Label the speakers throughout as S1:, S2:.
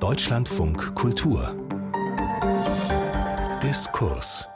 S1: Deutschlandfunk Kultur Diskurs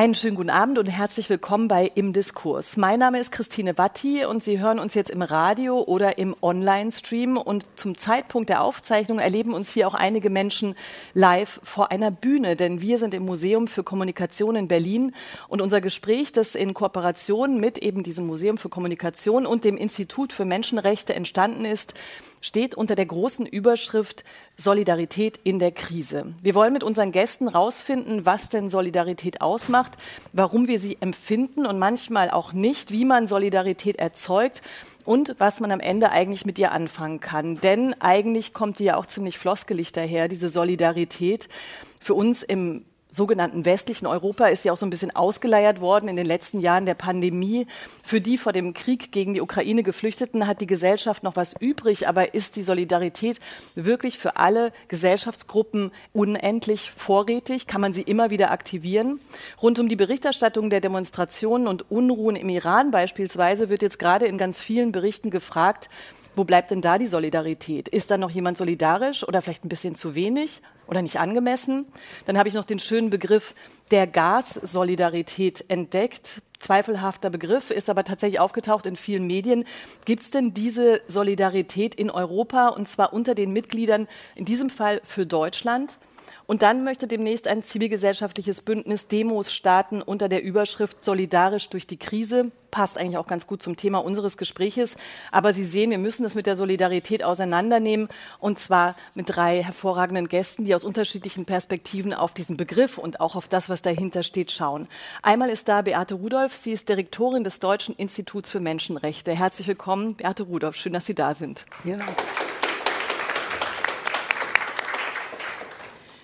S2: einen schönen guten Abend und herzlich willkommen bei Im Diskurs. Mein Name ist Christine Watti und Sie hören uns jetzt im Radio oder im Online-Stream. Und zum Zeitpunkt der Aufzeichnung erleben uns hier auch einige Menschen live vor einer Bühne, denn wir sind im Museum für Kommunikation in Berlin. Und unser Gespräch, das in Kooperation mit eben diesem Museum für Kommunikation und dem Institut für Menschenrechte entstanden ist, steht unter der großen Überschrift Solidarität in der Krise. Wir wollen mit unseren Gästen herausfinden, was denn Solidarität ausmacht, warum wir sie empfinden und manchmal auch nicht, wie man Solidarität erzeugt und was man am Ende eigentlich mit ihr anfangen kann. Denn eigentlich kommt die ja auch ziemlich floskelig daher, diese Solidarität. Für uns im sogenannten westlichen Europa ist ja auch so ein bisschen ausgeleiert worden in den letzten Jahren der Pandemie. Für die vor dem Krieg gegen die Ukraine Geflüchteten hat die Gesellschaft noch was übrig, aber ist die Solidarität wirklich für alle Gesellschaftsgruppen unendlich vorrätig? Kann man sie immer wieder aktivieren? Rund um die Berichterstattung der Demonstrationen und Unruhen im Iran beispielsweise wird jetzt gerade in ganz vielen Berichten gefragt, wo bleibt denn da die Solidarität? Ist da noch jemand solidarisch oder vielleicht ein bisschen zu wenig oder nicht angemessen? Dann habe ich noch den schönen Begriff der Gassolidarität entdeckt. Zweifelhafter Begriff, ist aber tatsächlich aufgetaucht in vielen Medien. Gibt es denn diese Solidarität in Europa und zwar unter den Mitgliedern, in diesem Fall für Deutschland? Und dann möchte demnächst ein zivilgesellschaftliches Bündnis Demos starten unter der Überschrift Solidarisch durch die Krise. Passt eigentlich auch ganz gut zum Thema unseres Gespräches. Aber Sie sehen, wir müssen es mit der Solidarität auseinandernehmen. Und zwar mit drei hervorragenden Gästen, die aus unterschiedlichen Perspektiven auf diesen Begriff und auch auf das, was dahinter steht, schauen. Einmal ist da Beate Rudolph. Sie ist Direktorin des Deutschen Instituts für Menschenrechte. Herzlich willkommen, Beate Rudolph. Schön, dass Sie da sind. Ja.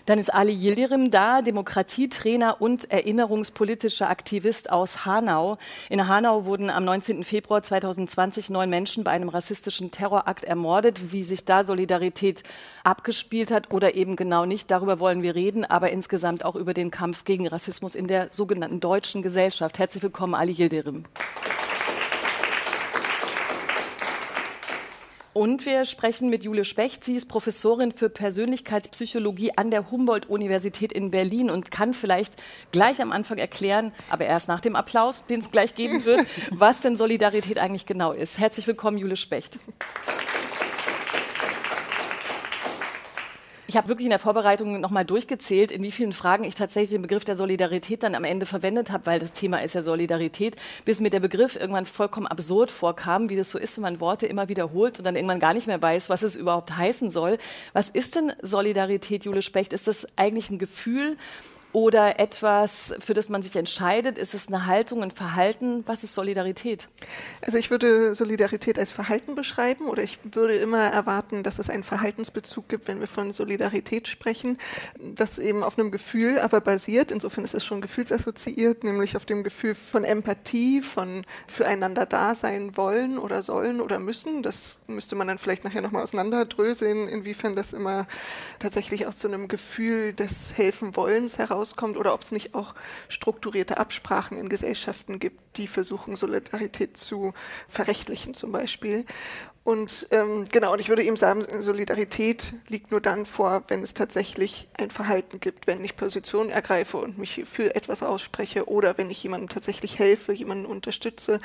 S2: Dann ist Ali Yildirim da, Demokratietrainer und erinnerungspolitischer Aktivist aus Hanau. In Hanau wurden am 19. Februar 2020 neun Menschen bei einem rassistischen Terrorakt ermordet. Wie sich da Solidarität abgespielt hat oder eben genau nicht, darüber wollen wir reden, aber insgesamt auch über den Kampf gegen Rassismus in der sogenannten deutschen Gesellschaft. Herzlich willkommen, Ali Yildirim. Und wir sprechen mit Jule Specht. Sie ist Professorin für Persönlichkeitspsychologie an der Humboldt-Universität in Berlin und kann vielleicht gleich am Anfang erklären, aber erst nach dem Applaus, den es gleich geben wird, was denn Solidarität eigentlich genau ist. Herzlich willkommen, Jule Specht. Ich habe wirklich in der Vorbereitung nochmal durchgezählt, in wie vielen Fragen ich tatsächlich den Begriff der Solidarität dann am Ende verwendet habe, weil das Thema ist ja Solidarität, bis mir der Begriff irgendwann vollkommen absurd vorkam, wie das so ist, wenn man Worte immer wiederholt und dann irgendwann gar nicht mehr weiß, was es überhaupt heißen soll. Was ist denn Solidarität, Jule Specht? Ist das eigentlich ein Gefühl? Oder etwas, für das man sich entscheidet? Ist es eine Haltung, ein Verhalten? Was ist Solidarität?
S3: Also ich würde Solidarität als Verhalten beschreiben oder ich würde immer erwarten, dass es einen Verhaltensbezug gibt, wenn wir von Solidarität sprechen, das eben auf einem Gefühl aber basiert. Insofern ist es schon gefühlsassoziiert, nämlich auf dem Gefühl von Empathie, von füreinander da sein wollen oder sollen oder müssen. Das müsste man dann vielleicht nachher nochmal auseinanderdröseln, inwiefern das immer tatsächlich aus so einem Gefühl des Helfen-Wollens heraus rauskommt oder ob es nicht auch strukturierte Absprachen in Gesellschaften gibt, die versuchen, Solidarität zu verrechtlichen zum Beispiel. Und ähm, genau, und ich würde eben sagen, Solidarität liegt nur dann vor, wenn es tatsächlich ein Verhalten gibt, wenn ich Position ergreife und mich für etwas ausspreche oder wenn ich jemandem tatsächlich helfe, jemanden unterstütze.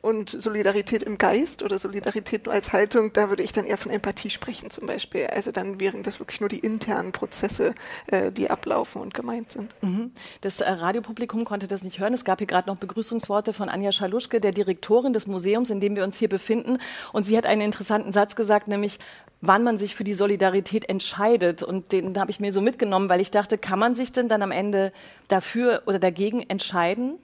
S3: Und Solidarität im Geist oder Solidarität nur als Haltung, da würde ich dann eher von Empathie sprechen zum Beispiel. Also dann wären das wirklich nur die internen Prozesse, äh, die ablaufen und gemeint sind.
S2: Mhm. Das äh, Radiopublikum konnte das nicht hören. Es gab hier gerade noch Begrüßungsworte von Anja Schaluschke, der Direktorin des Museums, in dem wir uns hier befinden. Und sie hat ein einen interessanten Satz gesagt, nämlich wann man sich für die Solidarität entscheidet. Und den habe ich mir so mitgenommen, weil ich dachte, kann man sich denn dann am Ende dafür oder dagegen entscheiden?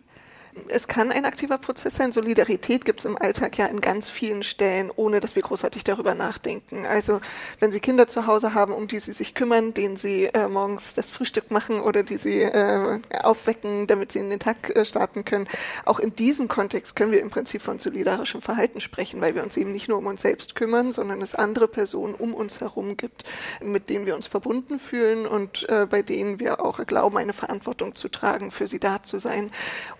S3: Es kann ein aktiver Prozess sein. Solidarität gibt es im Alltag ja in ganz vielen Stellen, ohne dass wir großartig darüber nachdenken. Also wenn Sie Kinder zu Hause haben, um die Sie sich kümmern, denen Sie äh, morgens das Frühstück machen oder die Sie äh, aufwecken, damit Sie in den Tag äh, starten können, auch in diesem Kontext können wir im Prinzip von solidarischem Verhalten sprechen, weil wir uns eben nicht nur um uns selbst kümmern, sondern es andere Personen um uns herum gibt, mit denen wir uns verbunden fühlen und äh, bei denen wir auch glauben, eine Verantwortung zu tragen, für sie da zu sein.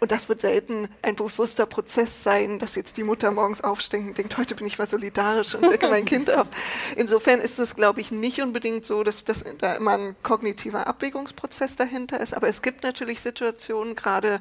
S3: Und das wird selten ein bewusster Prozess sein, dass jetzt die Mutter morgens aufsteht und denkt, heute bin ich mal solidarisch und wecke mein Kind auf. Insofern ist es, glaube ich, nicht unbedingt so, dass, dass da immer ein kognitiver Abwägungsprozess dahinter ist. Aber es gibt natürlich Situationen, gerade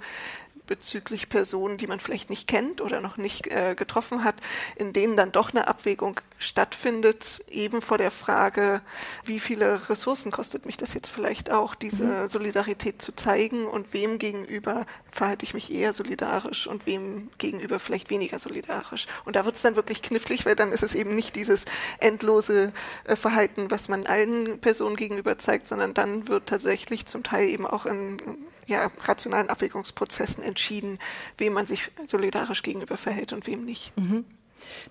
S3: bezüglich Personen, die man vielleicht nicht kennt oder noch nicht äh, getroffen hat, in denen dann doch eine Abwägung stattfindet, eben vor der Frage, wie viele Ressourcen kostet mich das jetzt vielleicht auch, diese mhm. Solidarität zu zeigen und wem gegenüber verhalte ich mich eher solidarisch und wem gegenüber vielleicht weniger solidarisch. Und da wird es dann wirklich knifflig, weil dann ist es eben nicht dieses endlose äh, Verhalten, was man allen Personen gegenüber zeigt, sondern dann wird tatsächlich zum Teil eben auch in ja, rationalen Abwägungsprozessen entschieden, wem man sich solidarisch gegenüber verhält und wem nicht. Mhm.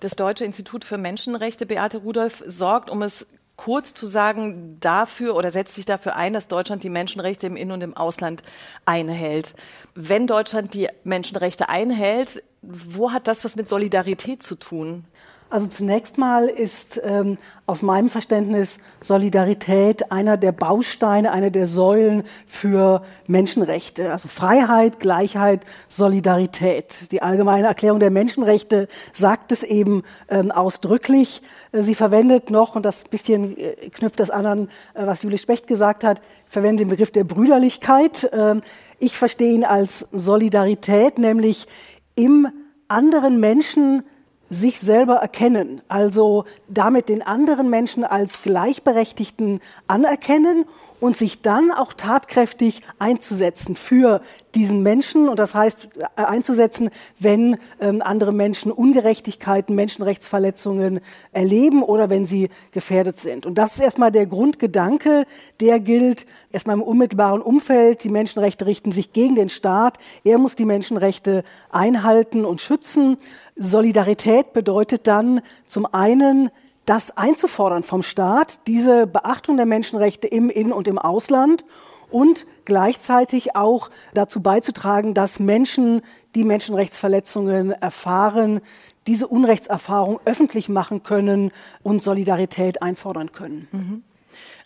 S2: Das Deutsche Institut für Menschenrechte, Beate Rudolph, sorgt, um es kurz zu sagen, dafür oder setzt sich dafür ein, dass Deutschland die Menschenrechte im In- und im Ausland einhält. Wenn Deutschland die Menschenrechte einhält, wo hat das was mit Solidarität zu tun?
S4: Also zunächst mal ist ähm, aus meinem Verständnis Solidarität einer der Bausteine, einer der Säulen für Menschenrechte. Also Freiheit, Gleichheit, Solidarität. Die allgemeine Erklärung der Menschenrechte sagt es eben ähm, ausdrücklich. Äh, sie verwendet noch, und das bisschen äh, knüpft das an, äh, was Julie Specht gesagt hat, verwendet den Begriff der Brüderlichkeit. Ähm, ich verstehe ihn als Solidarität, nämlich im anderen Menschen sich selber erkennen, also damit den anderen Menschen als Gleichberechtigten anerkennen und sich dann auch tatkräftig einzusetzen für diesen Menschen und das heißt äh, einzusetzen, wenn ähm, andere Menschen Ungerechtigkeiten, Menschenrechtsverletzungen erleben oder wenn sie gefährdet sind. Und das ist erstmal der Grundgedanke, der gilt erstmal im unmittelbaren Umfeld. Die Menschenrechte richten sich gegen den Staat. Er muss die Menschenrechte einhalten und schützen. Solidarität bedeutet dann zum einen das einzufordern vom Staat, diese Beachtung der Menschenrechte im In- und im Ausland und gleichzeitig auch dazu beizutragen, dass Menschen, die Menschenrechtsverletzungen erfahren, diese Unrechtserfahrung öffentlich machen können und Solidarität einfordern können. Mhm.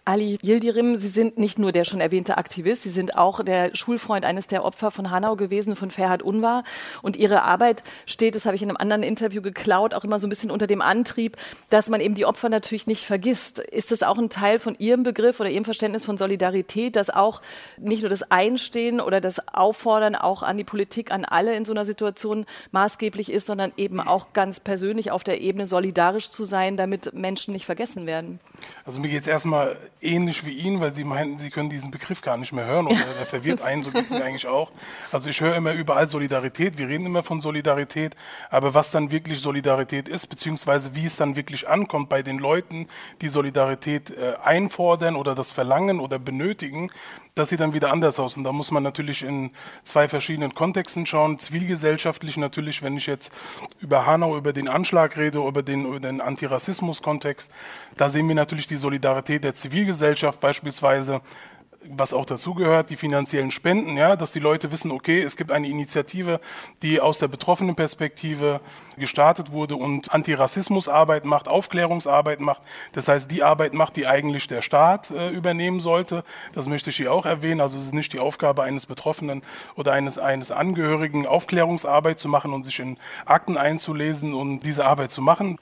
S2: Ali Yildirim, Sie sind nicht nur der schon erwähnte Aktivist, Sie sind auch der Schulfreund eines der Opfer von Hanau gewesen, von Ferhat Unvar. Und Ihre Arbeit steht, das habe ich in einem anderen Interview geklaut, auch immer so ein bisschen unter dem Antrieb, dass man eben die Opfer natürlich nicht vergisst. Ist das auch ein Teil von Ihrem Begriff oder Ihrem Verständnis von Solidarität, dass auch nicht nur das Einstehen oder das Auffordern auch an die Politik, an alle in so einer Situation maßgeblich ist, sondern eben auch ganz persönlich auf der Ebene solidarisch zu sein, damit Menschen nicht vergessen werden?
S5: Also mir geht es erstmal ähnlich wie Ihnen, weil Sie meinten, Sie können diesen Begriff gar nicht mehr hören oder der verwirrt einen, so geht es mir eigentlich auch. Also ich höre immer überall Solidarität, wir reden immer von Solidarität, aber was dann wirklich Solidarität ist, beziehungsweise wie es dann wirklich ankommt bei den Leuten, die Solidarität äh, einfordern oder das verlangen oder benötigen, das sieht dann wieder anders aus. Und da muss man natürlich in zwei verschiedenen Kontexten schauen. Zivilgesellschaftlich natürlich, wenn ich jetzt über Hanau, über den Anschlag rede, über den, über den Antirassismus-Kontext, da sehen wir natürlich die Solidarität der Zivilgesellschaft beispielsweise was auch dazugehört, die finanziellen Spenden, ja, dass die Leute wissen, okay, es gibt eine Initiative, die aus der betroffenen Perspektive gestartet wurde und Antirassismusarbeit macht, Aufklärungsarbeit macht. Das heißt, die Arbeit macht, die eigentlich der Staat äh, übernehmen sollte. Das möchte ich hier auch erwähnen. Also es ist nicht die Aufgabe eines Betroffenen oder eines, eines Angehörigen, Aufklärungsarbeit zu machen und sich in Akten einzulesen und diese Arbeit zu machen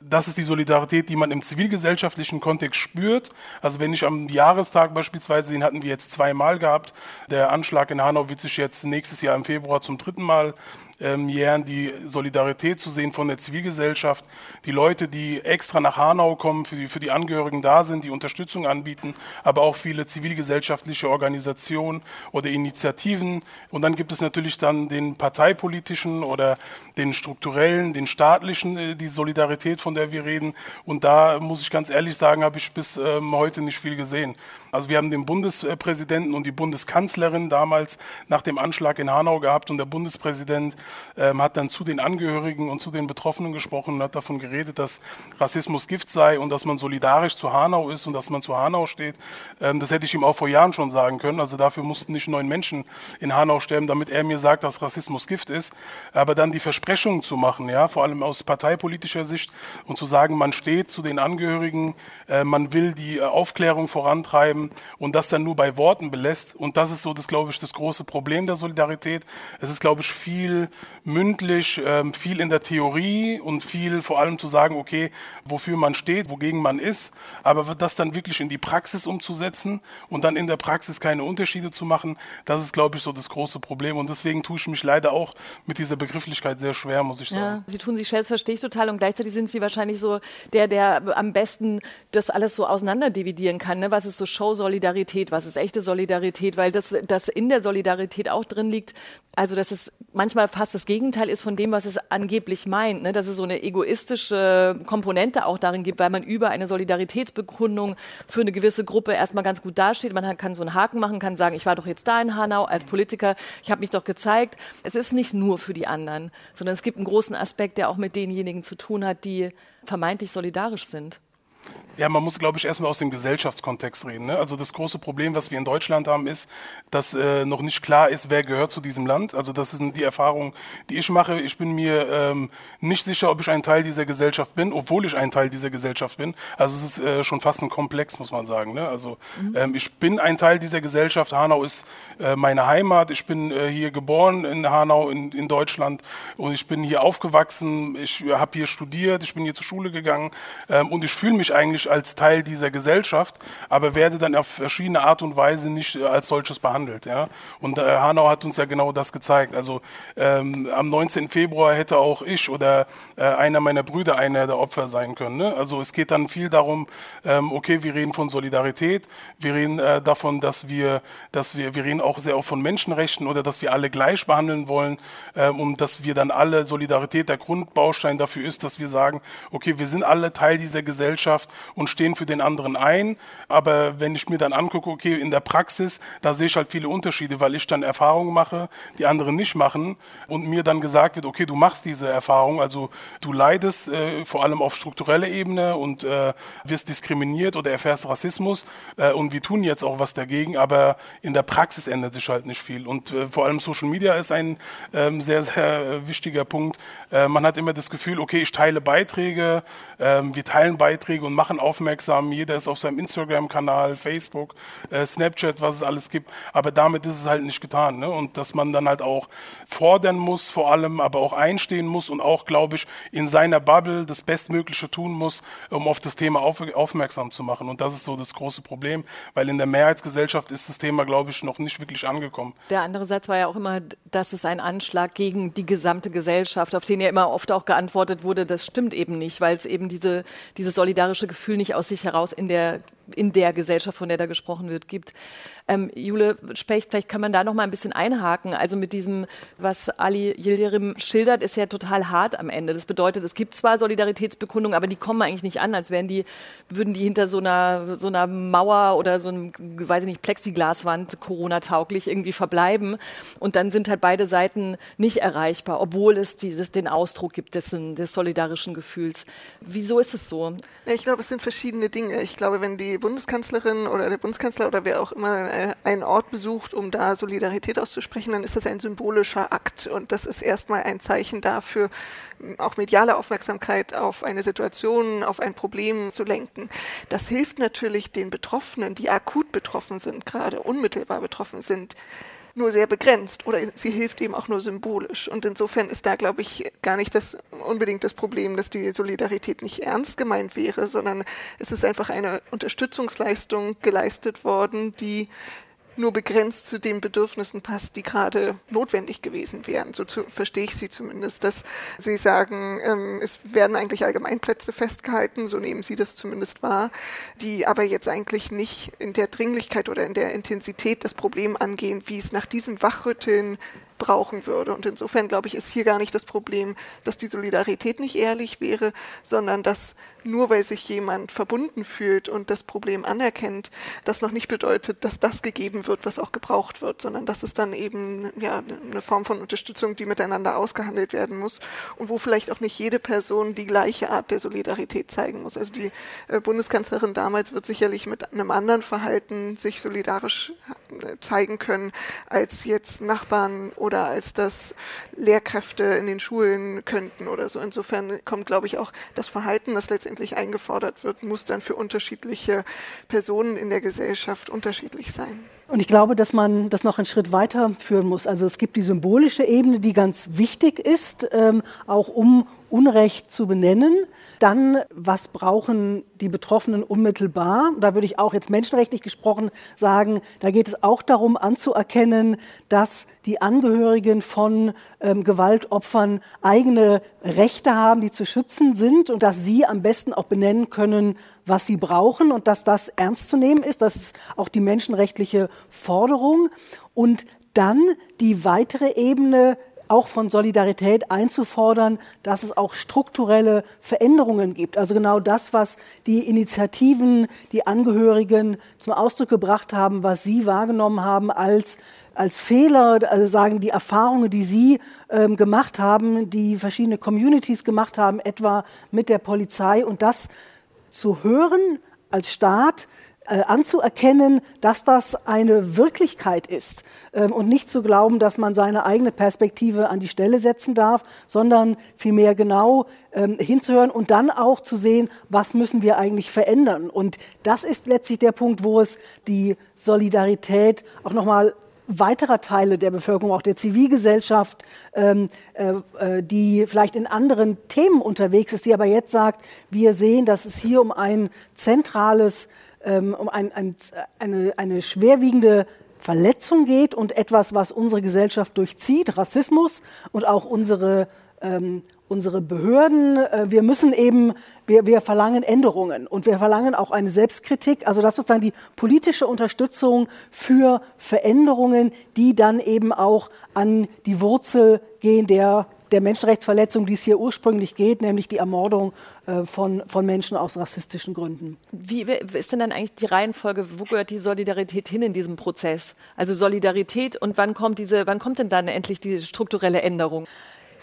S5: das ist die Solidarität, die man im zivilgesellschaftlichen Kontext spürt. Also wenn ich am Jahrestag beispielsweise, den hatten wir jetzt zweimal gehabt, der Anschlag in Hanau wird sich jetzt nächstes Jahr im Februar zum dritten Mal jähren, die Solidarität zu sehen von der Zivilgesellschaft, die Leute, die extra nach Hanau kommen, für die, für die Angehörigen da sind, die Unterstützung anbieten, aber auch viele zivilgesellschaftliche Organisationen oder Initiativen. Und dann gibt es natürlich dann den parteipolitischen oder den strukturellen, den staatlichen, äh, die Solidarität, von der wir reden. Und da muss ich ganz ehrlich sagen, habe ich bis ähm, heute nicht viel gesehen. Also wir haben den Bundespräsidenten und die Bundeskanzlerin damals nach dem Anschlag in Hanau gehabt und der Bundespräsident ähm, hat dann zu den Angehörigen und zu den Betroffenen gesprochen und hat davon geredet, dass Rassismus Gift sei und dass man solidarisch zu Hanau ist und dass man zu Hanau steht. Ähm, das hätte ich ihm auch vor Jahren schon sagen können. Also dafür mussten nicht neun Menschen in Hanau sterben, damit er mir sagt, dass Rassismus Gift ist. Aber dann die Versprechungen zu machen, ja, vor allem aus parteipolitischer Sicht und zu sagen, man steht zu den Angehörigen, äh, man will die äh, Aufklärung vorantreiben und das dann nur bei Worten belässt. Und das ist so, das glaube ich, das große Problem der Solidarität. Es ist, glaube ich, viel mündlich, ähm, viel in der Theorie und viel vor allem zu sagen, okay, wofür man steht, wogegen man ist, aber das dann wirklich in die Praxis umzusetzen und dann in der Praxis keine Unterschiede zu machen, das ist, glaube ich, so das große Problem. Und deswegen tue ich mich leider auch mit dieser Begrifflichkeit sehr schwer, muss ich sagen. Ja,
S2: Sie tun sich schwer, das verstehe ich total. Und gleichzeitig sind Sie wahrscheinlich so der, der am besten das alles so auseinanderdividieren kann. Ne? Was ist so Show-Solidarität, was ist echte Solidarität? Weil das, das in der Solidarität auch drin liegt, also dass es manchmal fast das Gegenteil ist von dem, was es angeblich meint. Ne? Dass es so eine egoistische Komponente auch darin gibt, weil man über eine Solidaritätsbekundung für eine gewisse Gruppe erstmal ganz gut dasteht. Man kann so einen Haken machen, kann sagen, ich war doch jetzt da in Hanau als Politiker, ich habe mich doch gezeigt. Es ist nicht nur für die anderen, sondern es gibt einen großen Aspekt, der auch mit denjenigen zu tun hat, die vermeintlich solidarisch sind.
S5: Ja, man muss, glaube ich, erstmal aus dem Gesellschaftskontext reden. Ne? Also das große Problem, was wir in Deutschland haben, ist, dass äh, noch nicht klar ist, wer gehört zu diesem Land. Also das sind die Erfahrungen, die ich mache. Ich bin mir ähm, nicht sicher, ob ich ein Teil dieser Gesellschaft bin, obwohl ich ein Teil dieser Gesellschaft bin. Also es ist äh, schon fast ein Komplex, muss man sagen. Ne? Also mhm. ähm, ich bin ein Teil dieser Gesellschaft. Hanau ist äh, meine Heimat. Ich bin äh, hier geboren in Hanau in, in Deutschland und ich bin hier aufgewachsen. Ich habe hier studiert. Ich bin hier zur Schule gegangen ähm, und ich fühle mich eigentlich als Teil dieser Gesellschaft, aber werde dann auf verschiedene Art und Weise nicht äh, als solches behandelt. Ja? Und äh, Hanau hat uns ja genau das gezeigt. Also ähm, am 19. Februar hätte auch ich oder äh, einer meiner Brüder einer der Opfer sein können. Ne? Also es geht dann viel darum, ähm, okay, wir reden von Solidarität, wir reden äh, davon, dass wir, dass wir, wir reden auch sehr oft von Menschenrechten oder dass wir alle gleich behandeln wollen ähm, und dass wir dann alle Solidarität der Grundbaustein dafür ist, dass wir sagen, okay, wir sind alle Teil dieser Gesellschaft und stehen für den anderen ein. Aber wenn ich mir dann angucke, okay, in der Praxis, da sehe ich halt viele Unterschiede, weil ich dann Erfahrungen mache, die anderen nicht machen und mir dann gesagt wird, okay, du machst diese Erfahrung, also du leidest äh, vor allem auf struktureller Ebene und äh, wirst diskriminiert oder erfährst Rassismus äh, und wir tun jetzt auch was dagegen, aber in der Praxis ändert sich halt nicht viel und äh, vor allem Social Media ist ein ähm, sehr, sehr wichtiger Punkt. Äh, man hat immer das Gefühl, okay, ich teile Beiträge, ähm, wir teilen Beiträge und machen aufmerksam, jeder ist auf seinem Instagram-Kanal, Facebook, äh, Snapchat, was es alles gibt, aber damit ist es halt nicht getan. Ne? Und dass man dann halt auch fordern muss, vor allem, aber auch einstehen muss und auch, glaube ich, in seiner Bubble das Bestmögliche tun muss, um auf das Thema auf, aufmerksam zu machen. Und das ist so das große Problem, weil in der Mehrheitsgesellschaft ist das Thema, glaube ich, noch nicht wirklich angekommen.
S2: Der andere Satz war ja auch immer, dass es ein Anschlag gegen die gesamte Gesellschaft, auf den ja immer oft auch geantwortet wurde, das stimmt eben nicht, weil es eben diese, dieses solidarische Gefühl Gefühl nicht aus sich heraus in der in der Gesellschaft, von der da gesprochen wird, gibt. Ähm, Jule Specht, vielleicht kann man da noch mal ein bisschen einhaken. Also mit diesem, was Ali Yildirim schildert, ist ja total hart am Ende. Das bedeutet, es gibt zwar Solidaritätsbekundungen, aber die kommen eigentlich nicht an, als wären die, würden die hinter so einer, so einer Mauer oder so einem, weiß ich nicht, Plexiglaswand Corona-tauglich irgendwie verbleiben. Und dann sind halt beide Seiten nicht erreichbar, obwohl es dieses, den Ausdruck gibt dessen, des solidarischen Gefühls. Wieso ist es so?
S3: Ich glaube, es sind verschiedene Dinge. Ich glaube, wenn die Bundeskanzlerin oder der Bundeskanzler oder wer auch immer äh, einen Ort besucht, um da Solidarität auszusprechen, dann ist das ein symbolischer Akt. Und das ist erstmal ein Zeichen dafür, auch mediale Aufmerksamkeit auf eine Situation, auf ein Problem zu lenken. Das hilft natürlich den Betroffenen, die akut betroffen sind, gerade unmittelbar betroffen sind, nur sehr begrenzt oder sie hilft eben auch nur symbolisch. Und insofern ist da, glaube ich, gar nicht das unbedingt das Problem, dass die Solidarität nicht ernst gemeint wäre, sondern es ist einfach eine Unterstützungsleistung geleistet worden, die nur begrenzt zu den Bedürfnissen passt, die gerade notwendig gewesen wären. So zu, verstehe ich Sie zumindest, dass Sie sagen, ähm, es werden eigentlich Allgemeinplätze festgehalten, so nehmen Sie das zumindest wahr, die aber jetzt eigentlich nicht in der Dringlichkeit oder in der Intensität das Problem angehen, wie es nach diesem Wachrütteln brauchen würde. Und insofern, glaube ich, ist hier gar nicht das Problem, dass die Solidarität nicht ehrlich wäre, sondern dass nur weil sich jemand verbunden fühlt und das Problem anerkennt, das noch nicht bedeutet, dass das gegeben wird, was auch gebraucht wird, sondern dass es dann eben ja eine Form von Unterstützung, die miteinander ausgehandelt werden muss und wo vielleicht auch nicht jede Person die gleiche Art der Solidarität zeigen muss. Also die äh, Bundeskanzlerin damals wird sicherlich mit einem anderen Verhalten sich solidarisch äh, zeigen können als jetzt Nachbarn oder als das Lehrkräfte in den Schulen könnten oder so. Insofern kommt, glaube ich, auch das Verhalten, das letztendlich eingefordert wird, muss dann für unterschiedliche Personen in der Gesellschaft unterschiedlich sein.
S4: Und ich glaube, dass man das noch einen Schritt weiter führen muss. Also es gibt die symbolische Ebene, die ganz wichtig ist, ähm, auch um Unrecht zu benennen. Dann, was brauchen die Betroffenen unmittelbar? Da würde ich auch jetzt menschenrechtlich gesprochen sagen, da geht es auch darum anzuerkennen, dass die Angehörigen von ähm, Gewaltopfern eigene Rechte haben, die zu schützen sind und dass sie am besten auch benennen können, was sie brauchen und dass das ernst zu nehmen ist. Das ist auch die menschenrechtliche Forderung. Und dann die weitere Ebene auch von Solidarität einzufordern, dass es auch strukturelle Veränderungen gibt. Also genau das, was die Initiativen, die Angehörigen zum Ausdruck gebracht haben, was sie wahrgenommen haben als als Fehler, also sagen die Erfahrungen, die Sie ähm, gemacht haben, die verschiedene Communities gemacht haben, etwa mit der Polizei und das zu hören als Staat, anzuerkennen, dass das eine Wirklichkeit ist ähm, und nicht zu glauben, dass man seine eigene Perspektive an die Stelle setzen darf, sondern vielmehr genau ähm, hinzuhören und dann auch zu sehen, was müssen wir eigentlich verändern. Und das ist letztlich der Punkt, wo es die Solidarität auch nochmal weiterer Teile der Bevölkerung, auch der Zivilgesellschaft, ähm, äh, äh, die vielleicht in anderen Themen unterwegs ist, die aber jetzt sagt, wir sehen, dass es hier um ein zentrales ähm, um ein, ein, eine, eine schwerwiegende Verletzung geht und etwas, was unsere Gesellschaft durchzieht, Rassismus und auch unsere, ähm, unsere Behörden. Äh, wir müssen eben, wir, wir verlangen Änderungen und wir verlangen auch eine Selbstkritik. Also das ist sozusagen die politische Unterstützung für Veränderungen, die dann eben auch an die Wurzel gehen der der Menschenrechtsverletzung, die es hier ursprünglich geht, nämlich die Ermordung äh, von, von Menschen aus rassistischen Gründen.
S2: Wie ist denn dann eigentlich die Reihenfolge? Wo gehört die Solidarität hin in diesem Prozess? Also Solidarität und wann kommt diese, wann kommt denn dann endlich die strukturelle Änderung?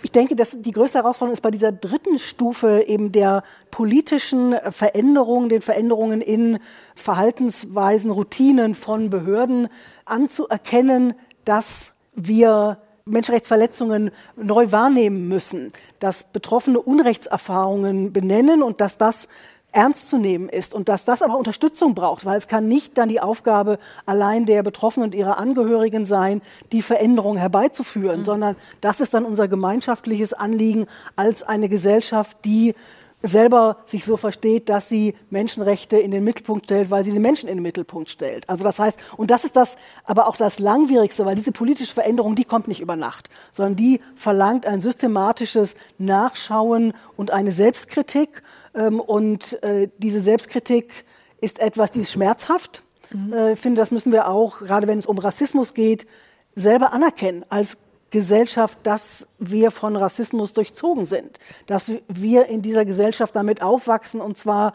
S4: Ich denke, dass die größte Herausforderung ist bei dieser dritten Stufe eben der politischen Veränderungen, den Veränderungen in Verhaltensweisen, Routinen von Behörden anzuerkennen, dass wir Menschenrechtsverletzungen neu wahrnehmen müssen, dass Betroffene Unrechtserfahrungen benennen und dass das ernst zu nehmen ist und dass das aber Unterstützung braucht, weil es kann nicht dann die Aufgabe allein der Betroffenen und ihrer Angehörigen sein, die Veränderung herbeizuführen, mhm. sondern das ist dann unser gemeinschaftliches Anliegen als eine Gesellschaft, die selber sich so versteht, dass sie Menschenrechte in den Mittelpunkt stellt, weil sie die Menschen in den Mittelpunkt stellt. Also das heißt, und das ist das, aber auch das Langwierigste, weil diese politische Veränderung, die kommt nicht über Nacht, sondern die verlangt ein systematisches Nachschauen und eine Selbstkritik. Ähm, und äh, diese Selbstkritik ist etwas, die ist schmerzhaft. Mhm. Äh, ich finde, das müssen wir auch, gerade wenn es um Rassismus geht, selber anerkennen als Gesellschaft, dass wir von Rassismus durchzogen sind, dass wir in dieser Gesellschaft damit aufwachsen und zwar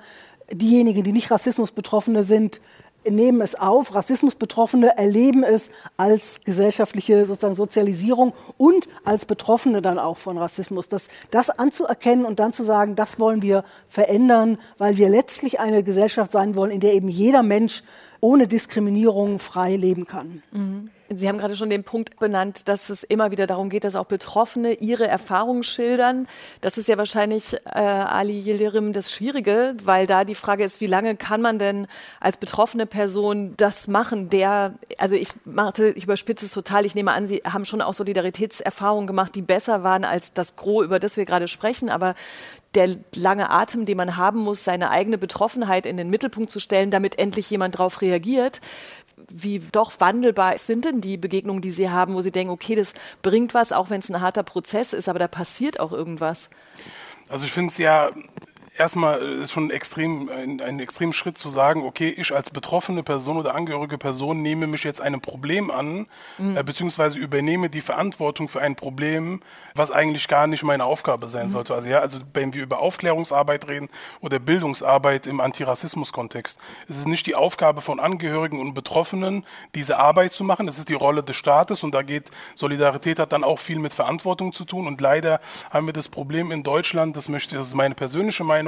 S4: diejenigen, die nicht Rassismusbetroffene sind, nehmen es auf, Rassismusbetroffene erleben es als gesellschaftliche sozusagen Sozialisierung und als Betroffene dann auch von Rassismus. Das, das anzuerkennen und dann zu sagen, das wollen wir verändern, weil wir letztlich eine Gesellschaft sein wollen, in der eben jeder Mensch ohne Diskriminierung frei leben kann.
S2: Mhm. Sie haben gerade schon den Punkt benannt, dass es immer wieder darum geht, dass auch Betroffene ihre Erfahrungen schildern. Das ist ja wahrscheinlich, äh, Ali Yildirim, das Schwierige, weil da die Frage ist, wie lange kann man denn als betroffene Person das machen, der, also ich machte, ich überspitze es total, ich nehme an, Sie haben schon auch Solidaritätserfahrungen gemacht, die besser waren als das Gros, über das wir gerade sprechen, aber der lange Atem, den man haben muss, seine eigene Betroffenheit in den Mittelpunkt zu stellen, damit endlich jemand darauf reagiert wie doch wandelbar sind denn die Begegnungen, die Sie haben, wo Sie denken, okay, das bringt was, auch wenn es ein harter Prozess ist, aber da passiert auch irgendwas?
S5: Also ich finde es ja erstmal ist schon extrem, ein, ein extrem Schritt zu sagen, okay, ich als betroffene Person oder angehörige Person nehme mich jetzt einem Problem an, mhm. äh, beziehungsweise übernehme die Verantwortung für ein Problem, was eigentlich gar nicht meine Aufgabe sein mhm. sollte. Also ja, also wenn wir über Aufklärungsarbeit reden oder Bildungsarbeit im Antirassismus-Kontext, ist es nicht die Aufgabe von Angehörigen und Betroffenen, diese Arbeit zu machen. Es ist die Rolle des Staates und da geht Solidarität hat dann auch viel mit Verantwortung zu tun und leider haben wir das Problem in Deutschland, das möchte, das ist meine persönliche Meinung,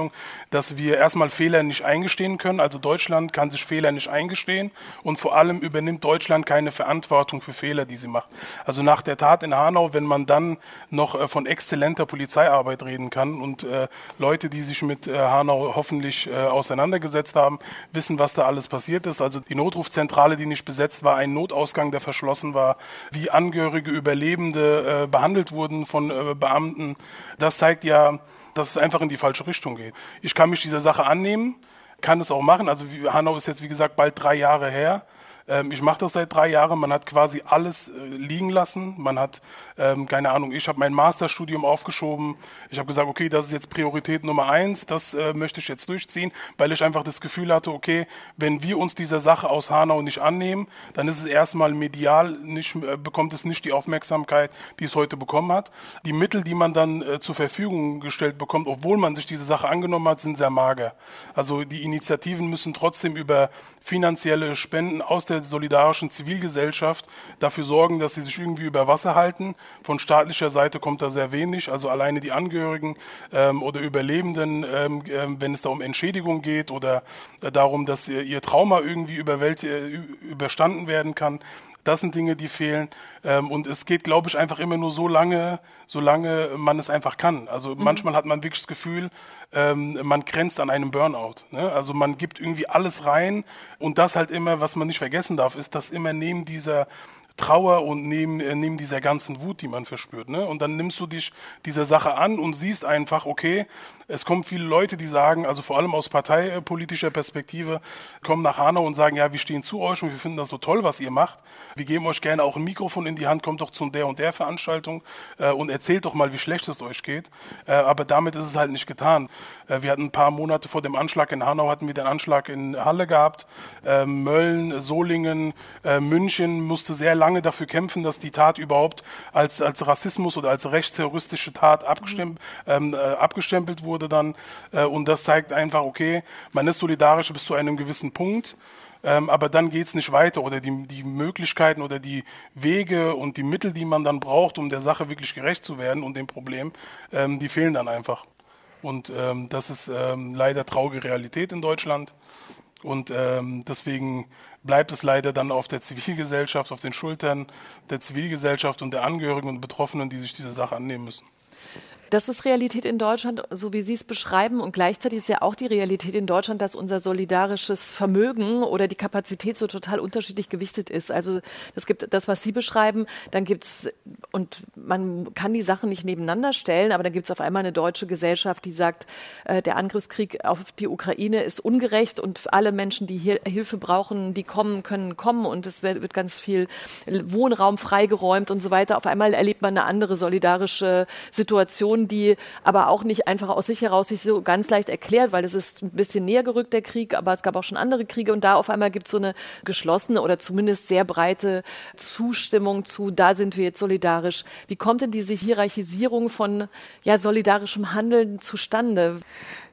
S5: dass wir erstmal Fehler nicht eingestehen können. Also Deutschland kann sich Fehler nicht eingestehen und vor allem übernimmt Deutschland keine Verantwortung für Fehler, die sie macht. Also nach der Tat in Hanau, wenn man dann noch äh, von exzellenter Polizeiarbeit reden kann und äh, Leute, die sich mit äh, Hanau hoffentlich äh, auseinandergesetzt haben, wissen, was da alles passiert ist. Also die Notrufzentrale, die nicht besetzt war, ein Notausgang, der verschlossen war, wie Angehörige, Überlebende äh, behandelt wurden von äh, Beamten. Das zeigt ja, dass es einfach in die falsche Richtung geht. Ich kann mich dieser Sache annehmen, kann es auch machen. Also Hanau ist jetzt, wie gesagt, bald drei Jahre her. Ähm, ich mache das seit drei Jahren. Man hat quasi alles äh, liegen lassen. Man hat, ähm, keine Ahnung, ich habe mein Masterstudium aufgeschoben. Ich habe gesagt, okay, das ist jetzt Priorität Nummer eins. Das äh, möchte ich jetzt durchziehen, weil ich einfach das Gefühl hatte, okay, wenn wir uns dieser Sache aus Hanau nicht annehmen, dann ist es erstmal medial nicht, äh, bekommt es nicht die Aufmerksamkeit, die es heute bekommen hat. Die Mittel, die man dann äh, zur Verfügung gestellt bekommt, obwohl man sich diese Sache angenommen hat, sind sehr mager. Also die Initiativen müssen trotzdem über finanzielle Spenden aus der solidarischen Zivilgesellschaft dafür sorgen, dass sie sich irgendwie über Wasser halten. Von staatlicher Seite kommt da sehr wenig. Also alleine die Angehörigen ähm, oder Überlebenden, ähm, äh, wenn es da um Entschädigung geht oder äh, darum, dass ihr, ihr Trauma irgendwie überwält, äh, überstanden werden kann, das sind Dinge, die fehlen. Ähm, und es geht, glaube ich, einfach immer nur so lange, solange man es einfach kann. Also mhm. manchmal hat man wirklich das Gefühl, ähm, man grenzt an einem Burnout. Ne? Also man gibt irgendwie alles rein und das halt immer, was man nicht vergessen darf, ist, dass immer neben dieser Trauer und neben, äh, neben dieser ganzen Wut, die man verspürt. Ne? Und dann nimmst du dich dieser Sache an und siehst einfach, okay, es kommen viele Leute, die sagen, also vor allem aus parteipolitischer Perspektive, kommen nach Hanau und sagen, ja, wir stehen zu euch und wir finden das so toll, was ihr macht. Wir geben euch gerne auch ein Mikrofon in die Hand, kommt doch zu der und der Veranstaltung äh, und erzählt doch mal, wie schlecht es euch geht. Äh, aber damit ist es halt nicht getan. Äh, wir hatten ein paar Monate vor dem Anschlag in Hanau, hatten wir den Anschlag in Halle gehabt. Äh, Mölln, Solingen, äh, München musste sehr lange dafür kämpfen, dass die Tat überhaupt als, als Rassismus oder als rechtsterroristische Tat abgestempelt, ähm, äh, abgestempelt wurde dann. Äh, und das zeigt einfach, okay, man ist solidarisch bis zu einem gewissen Punkt. Ähm, aber dann geht es nicht weiter oder die, die Möglichkeiten oder die Wege und die Mittel, die man dann braucht, um der Sache wirklich gerecht zu werden und dem Problem, ähm, die fehlen dann einfach. Und ähm, das ist ähm, leider traurige Realität in Deutschland. Und ähm, deswegen bleibt es leider dann auf der Zivilgesellschaft, auf den Schultern der Zivilgesellschaft und der Angehörigen und Betroffenen, die sich dieser Sache annehmen müssen.
S2: Das ist Realität in Deutschland, so wie Sie es beschreiben. Und gleichzeitig ist ja auch die Realität in Deutschland, dass unser solidarisches Vermögen oder die Kapazität so total unterschiedlich gewichtet ist. Also es gibt das, was Sie beschreiben, dann gibt's und man kann die Sachen nicht nebeneinander stellen, aber dann gibt es auf einmal eine deutsche Gesellschaft, die sagt, äh, der Angriffskrieg auf die Ukraine ist ungerecht und alle Menschen, die hier Hilfe brauchen, die kommen, können kommen und es wird, wird ganz viel Wohnraum freigeräumt und so weiter. Auf einmal erlebt man eine andere solidarische Situation Situation, die aber auch nicht einfach aus sich heraus sich so ganz leicht erklärt, weil es ist ein bisschen näher gerückt, der Krieg, aber es gab auch schon andere Kriege und da auf einmal gibt es so eine geschlossene oder zumindest sehr breite Zustimmung zu, da sind wir jetzt solidarisch. Wie kommt denn diese Hierarchisierung von ja, solidarischem Handeln zustande?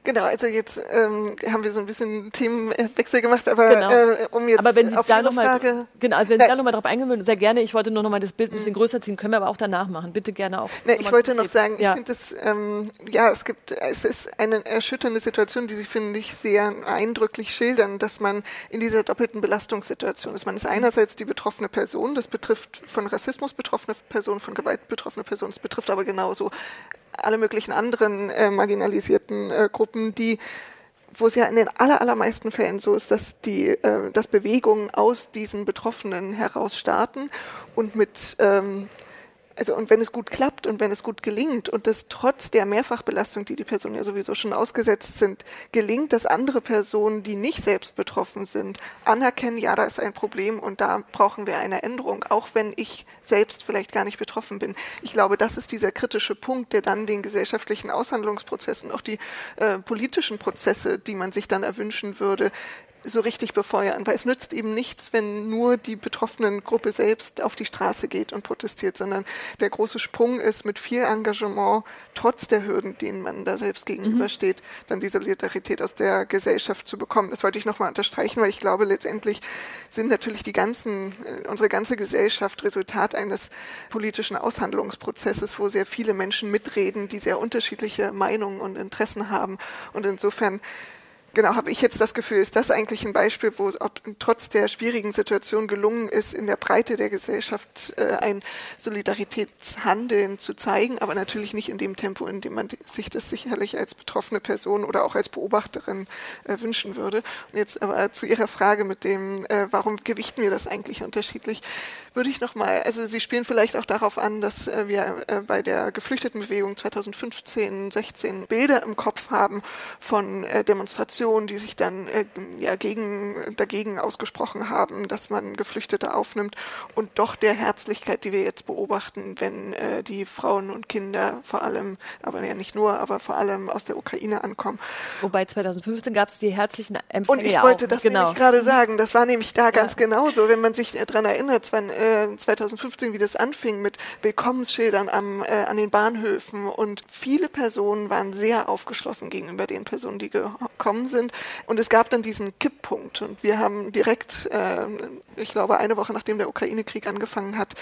S3: Genau, also jetzt ähm, haben wir so ein bisschen Themenwechsel gemacht, aber genau. äh, um jetzt
S2: aber wenn Sie
S3: auf
S2: da noch mal, Frage, genau, also wenn Sie da nochmal drauf eingehen würden, sehr gerne. Ich wollte nur noch mal das Bild ein bisschen mhm. größer ziehen, können wir aber auch danach machen. Bitte gerne auch.
S3: Ne, ich wollte noch sagen, ja. ich finde es, ähm, ja, es gibt, es ist eine erschütternde Situation, die Sie finde ich sehr eindrücklich schildern, dass man in dieser doppelten Belastungssituation ist. Man ist einerseits die betroffene Person, das betrifft von Rassismus betroffene Person, von Gewalt betroffene Person, es betrifft aber genauso alle möglichen anderen äh, marginalisierten äh, Gruppen, die wo es ja in den aller, allermeisten Fällen so ist, dass die, äh, dass Bewegungen aus diesen Betroffenen heraus starten und mit ähm, also und wenn es gut klappt und wenn es gut gelingt und das trotz der Mehrfachbelastung, die die Personen ja sowieso schon ausgesetzt sind, gelingt, dass andere Personen, die nicht selbst betroffen sind, anerkennen, ja, da ist ein Problem und da brauchen wir eine Änderung, auch wenn ich selbst vielleicht gar nicht betroffen bin. Ich glaube, das ist dieser kritische Punkt, der dann den gesellschaftlichen Aushandlungsprozess und auch die äh, politischen Prozesse, die man sich dann erwünschen würde, so richtig befeuern, weil es nützt eben nichts, wenn nur die betroffenen Gruppe selbst auf die Straße geht und protestiert, sondern der große Sprung ist mit viel Engagement, trotz der Hürden, denen man da selbst gegenübersteht, mhm. dann die Solidarität aus der Gesellschaft zu bekommen. Das wollte ich nochmal unterstreichen, weil ich glaube, letztendlich sind natürlich die ganzen, äh, unsere ganze Gesellschaft Resultat eines politischen Aushandlungsprozesses, wo sehr viele Menschen mitreden, die sehr unterschiedliche Meinungen und Interessen haben. Und insofern genau, habe ich jetzt das Gefühl, ist das eigentlich ein Beispiel, wo es ob, trotz der schwierigen Situation gelungen ist, in der Breite der Gesellschaft äh, ein Solidaritätshandeln zu zeigen, aber natürlich nicht in dem Tempo, in dem man sich das sicherlich als betroffene Person oder auch als Beobachterin äh, wünschen würde. Und jetzt aber zu Ihrer Frage mit dem, äh, warum gewichten wir das eigentlich unterschiedlich, würde ich nochmal, also Sie spielen vielleicht auch darauf an, dass äh, wir äh, bei der Geflüchtetenbewegung 2015, 16 Bilder im Kopf haben von äh, Demonstrationen die sich dann ja, gegen, dagegen ausgesprochen haben, dass man Geflüchtete aufnimmt und doch der Herzlichkeit, die wir jetzt beobachten, wenn die Frauen und Kinder vor allem, aber ja nicht nur, aber vor allem aus der Ukraine ankommen.
S2: Wobei 2015 gab es die herzlichen Empfänge.
S3: Und ich wollte das genau. nämlich gerade sagen, das war nämlich da ja. ganz genauso, wenn man sich daran erinnert, wann, äh, 2015, wie das anfing mit Willkommensschildern am, äh, an den Bahnhöfen und viele Personen waren sehr aufgeschlossen gegenüber den Personen, die gekommen sind. Und es gab dann diesen Kipppunkt. Und wir haben direkt, äh, ich glaube, eine Woche nachdem der Ukraine-Krieg angefangen hat,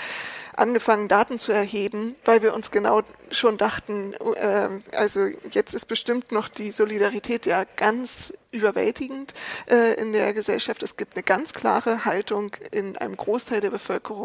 S3: angefangen, Daten zu erheben, weil wir uns genau schon dachten, äh, also jetzt ist bestimmt noch die Solidarität ja ganz überwältigend äh, in der Gesellschaft. Es gibt eine ganz klare Haltung in einem Großteil der Bevölkerung,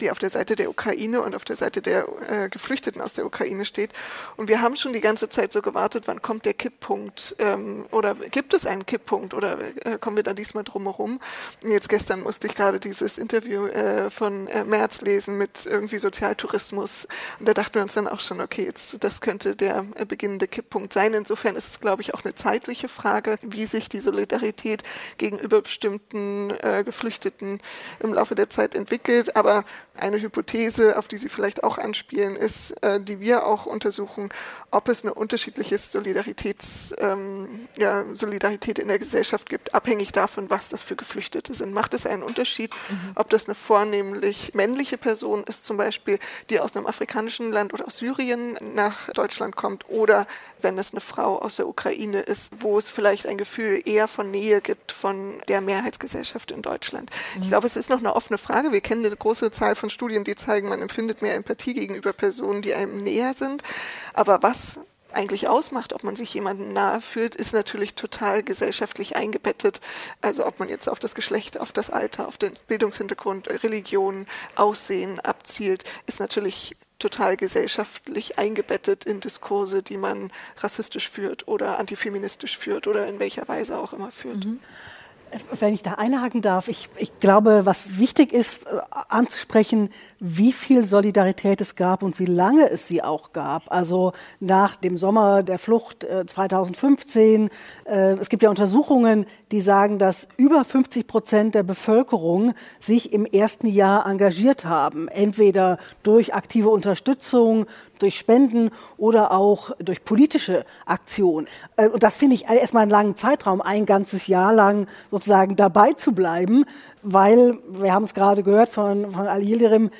S3: die auf der Seite der Ukraine und auf der Seite der äh, Geflüchteten aus der Ukraine steht. Und wir haben schon die ganze Zeit so gewartet, wann kommt der Kipppunkt ähm, oder gibt es einen Kipppunkt oder äh, kommen wir da diesmal drumherum? Jetzt gestern musste ich gerade dieses Interview äh, von äh, Merz lesen mit irgendwie Sozialtourismus. Und da dachten wir uns dann auch schon, okay, jetzt, das könnte der äh, beginnende Kipppunkt sein. Insofern ist es, glaube ich, auch eine zeitliche Frage, wie sich die Solidarität gegenüber bestimmten äh, Geflüchteten im Laufe der Zeit entwickelt. Aber eine Hypothese, auf die Sie vielleicht auch anspielen, ist, äh, die wir auch untersuchen, ob es eine unterschiedliche Solidaritäts, ähm, ja, Solidarität in der Gesellschaft gibt, abhängig davon, was das für Geflüchtete sind. Macht es einen Unterschied, mhm. ob das eine vornehmlich männliche Person ist, zum Beispiel, die aus einem afrikanischen Land oder aus Syrien nach Deutschland kommt, oder wenn es eine Frau aus der Ukraine ist, wo es vielleicht ein Gefühl eher von Nähe gibt von der Mehrheitsgesellschaft in Deutschland. Mhm. Ich glaube, es ist noch eine offene Frage. Wir kennen eine große Zahl von Studien, die zeigen, man empfindet mehr Empathie gegenüber Personen, die einem näher sind. Aber was eigentlich ausmacht, ob man sich jemandem nahe fühlt, ist natürlich total gesellschaftlich eingebettet. Also ob man jetzt auf das Geschlecht, auf das Alter, auf den Bildungshintergrund, Religion, Aussehen abzielt, ist natürlich total gesellschaftlich eingebettet in Diskurse, die man rassistisch führt oder antifeministisch führt oder in welcher Weise auch immer führt. Mhm.
S4: Wenn ich da einhaken darf, ich, ich glaube, was wichtig ist äh, anzusprechen, wie viel Solidarität es gab und wie lange es sie auch gab. Also nach dem Sommer der Flucht äh, 2015. Äh, es gibt ja Untersuchungen, die sagen, dass über 50 Prozent der Bevölkerung sich im ersten Jahr engagiert haben. Entweder durch aktive Unterstützung, durch Spenden oder auch durch politische Aktion. Äh, und das finde ich erstmal einen langen Zeitraum, ein ganzes Jahr lang sozusagen dabei zu bleiben, weil, wir haben es gerade gehört von, von Ali Yildirim,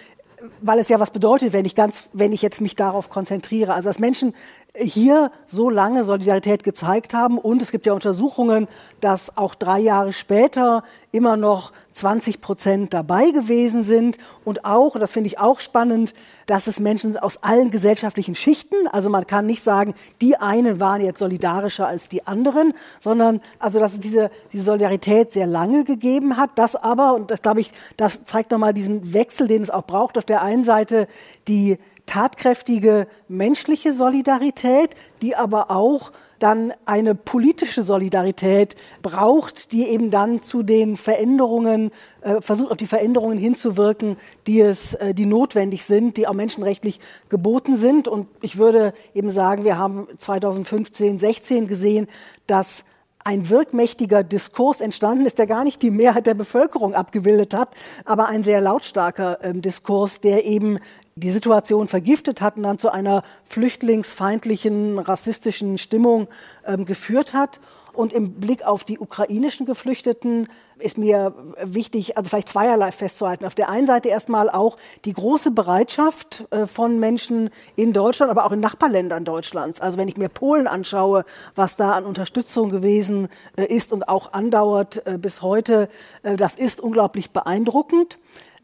S4: weil es ja was bedeutet, wenn ich ganz, wenn ich jetzt mich darauf konzentriere. Also dass Menschen hier so lange Solidarität gezeigt haben. Und es gibt ja Untersuchungen, dass auch drei Jahre später immer noch 20 Prozent dabei gewesen sind. Und auch, das finde ich auch spannend, dass es Menschen aus allen gesellschaftlichen Schichten, also man kann nicht sagen, die einen waren jetzt solidarischer als die anderen, sondern also dass es diese, diese Solidarität sehr lange gegeben hat, das aber, und das glaube ich, das zeigt nochmal diesen Wechsel, den es auch braucht, auf der einen Seite die tatkräftige menschliche Solidarität, die aber auch dann eine politische Solidarität braucht, die eben dann zu den Veränderungen, äh, versucht auf die Veränderungen hinzuwirken, die es, äh, die notwendig sind, die auch menschenrechtlich geboten sind. Und ich würde eben sagen, wir haben 2015, 16 gesehen, dass ein wirkmächtiger Diskurs entstanden ist, der gar nicht die Mehrheit der Bevölkerung abgebildet hat, aber ein sehr lautstarker äh, Diskurs, der eben die Situation vergiftet hat und dann zu einer flüchtlingsfeindlichen, rassistischen Stimmung ähm, geführt hat. Und im Blick auf die ukrainischen Geflüchteten ist mir wichtig, also vielleicht zweierlei festzuhalten. Auf der einen Seite erstmal auch die große Bereitschaft äh, von Menschen in Deutschland, aber auch in Nachbarländern Deutschlands. Also wenn ich mir Polen anschaue, was da an Unterstützung gewesen äh, ist und auch andauert äh, bis heute, das ist unglaublich beeindruckend.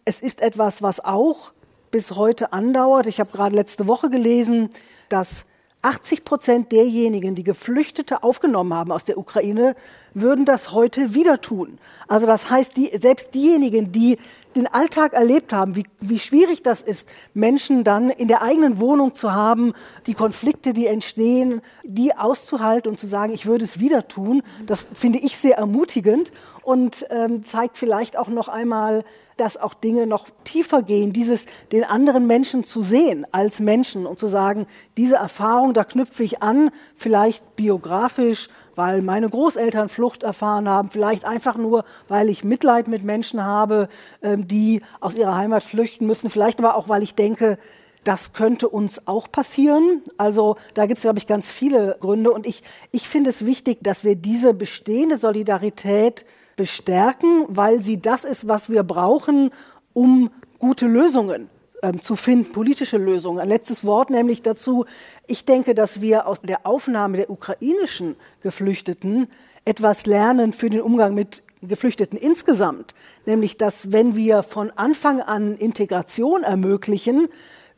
S4: Es ist etwas, was auch bis heute andauert. Ich habe gerade letzte Woche gelesen, dass 80 Prozent derjenigen, die Geflüchtete aufgenommen haben aus der Ukraine, würden das heute wieder tun. Also das heißt, die, selbst diejenigen, die den Alltag erlebt haben, wie, wie schwierig das ist, Menschen dann in der eigenen Wohnung zu haben, die Konflikte, die entstehen, die auszuhalten und zu sagen, ich würde es wieder tun, das finde ich sehr ermutigend und ähm, zeigt vielleicht auch noch einmal, dass auch Dinge noch tiefer gehen, dieses den anderen Menschen zu sehen als Menschen und zu sagen, diese Erfahrung, da knüpfe ich an, vielleicht biografisch, weil meine Großeltern Flucht erfahren haben, vielleicht einfach nur, weil ich Mitleid mit Menschen habe, ähm, die aus ihrer Heimat flüchten müssen, vielleicht aber auch, weil ich denke, das könnte uns auch passieren. Also da gibt es, glaube ich, ganz viele Gründe. Und ich, ich finde es wichtig, dass wir diese bestehende Solidarität bestärken, weil sie das ist, was wir brauchen, um gute Lösungen ähm, zu finden, politische Lösungen. Ein letztes Wort nämlich dazu. Ich denke, dass wir aus der Aufnahme der ukrainischen Geflüchteten etwas lernen für den Umgang mit Geflüchteten insgesamt. Nämlich, dass wenn wir von Anfang an Integration ermöglichen,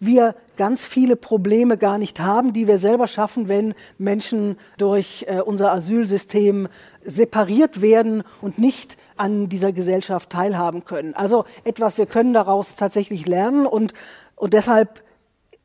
S4: wir ganz viele Probleme gar nicht haben, die wir selber schaffen, wenn Menschen durch äh, unser Asylsystem separiert werden und nicht an dieser Gesellschaft teilhaben können. Also etwas, wir können daraus tatsächlich lernen und, und deshalb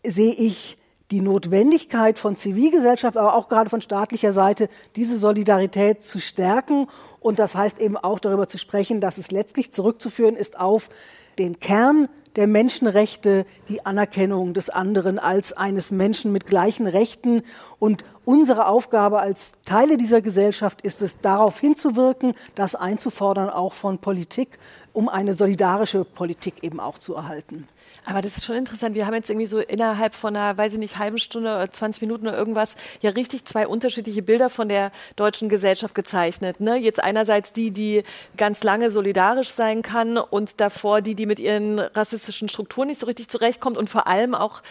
S4: sehe ich die Notwendigkeit von Zivilgesellschaft, aber auch gerade von staatlicher Seite, diese Solidarität zu stärken. Und das heißt eben auch darüber zu sprechen, dass es letztlich zurückzuführen ist auf den Kern der Menschenrechte, die Anerkennung des anderen als eines Menschen mit gleichen Rechten. Und unsere Aufgabe als Teile dieser Gesellschaft ist es, darauf hinzuwirken, das einzufordern, auch von Politik, um eine solidarische Politik eben auch zu erhalten.
S2: Aber das ist schon interessant. Wir haben jetzt irgendwie so innerhalb von einer, weiß ich nicht, halben Stunde oder 20 Minuten oder irgendwas ja richtig zwei unterschiedliche Bilder von der deutschen Gesellschaft gezeichnet. Ne? Jetzt einerseits die, die ganz lange solidarisch sein kann und davor die, die mit ihren rassistischen Strukturen nicht so richtig zurechtkommt und vor allem auch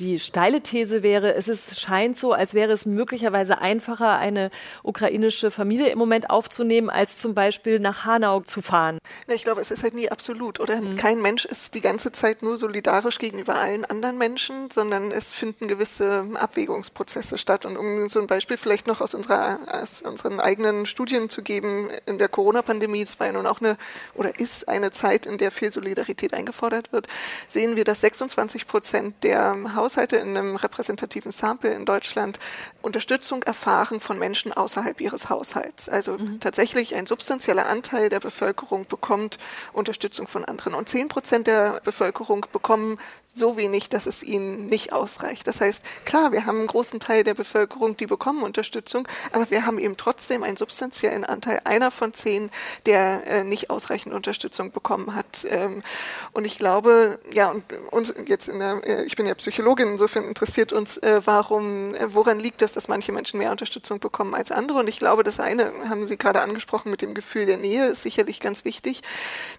S2: die steile These wäre, es ist, scheint so, als wäre es möglicherweise einfacher, eine ukrainische Familie im Moment aufzunehmen, als zum Beispiel nach Hanau zu fahren.
S3: Ich glaube, es ist halt nie absolut, oder? Mhm. Kein Mensch ist die ganze Zeit nur solidarisch gegenüber allen anderen Menschen, sondern es finden gewisse Abwägungsprozesse statt. Und um so ein Beispiel vielleicht noch aus, unserer, aus unseren eigenen Studien zu geben, in der Corona-Pandemie, es war ja nun auch eine oder ist eine Zeit, in der viel Solidarität eingefordert wird, sehen wir, dass 26 Prozent der Haus Haushalte in einem repräsentativen Sample in Deutschland Unterstützung erfahren von Menschen außerhalb ihres Haushalts. Also mhm. tatsächlich ein substanzieller Anteil der Bevölkerung bekommt Unterstützung von anderen. Und zehn Prozent der Bevölkerung bekommen so wenig, dass es ihnen nicht ausreicht. Das heißt, klar, wir haben einen großen Teil der Bevölkerung, die bekommen Unterstützung, aber wir haben eben trotzdem einen substanziellen Anteil, einer von zehn, der äh, nicht ausreichend Unterstützung bekommen hat. Ähm, und ich glaube, ja, und uns jetzt in der, äh, ich bin ja Psychologin, insofern interessiert uns, äh, warum, äh, woran liegt es, dass manche Menschen mehr Unterstützung bekommen als andere? Und ich glaube, das eine haben Sie gerade angesprochen mit dem Gefühl der Nähe, ist sicherlich ganz wichtig.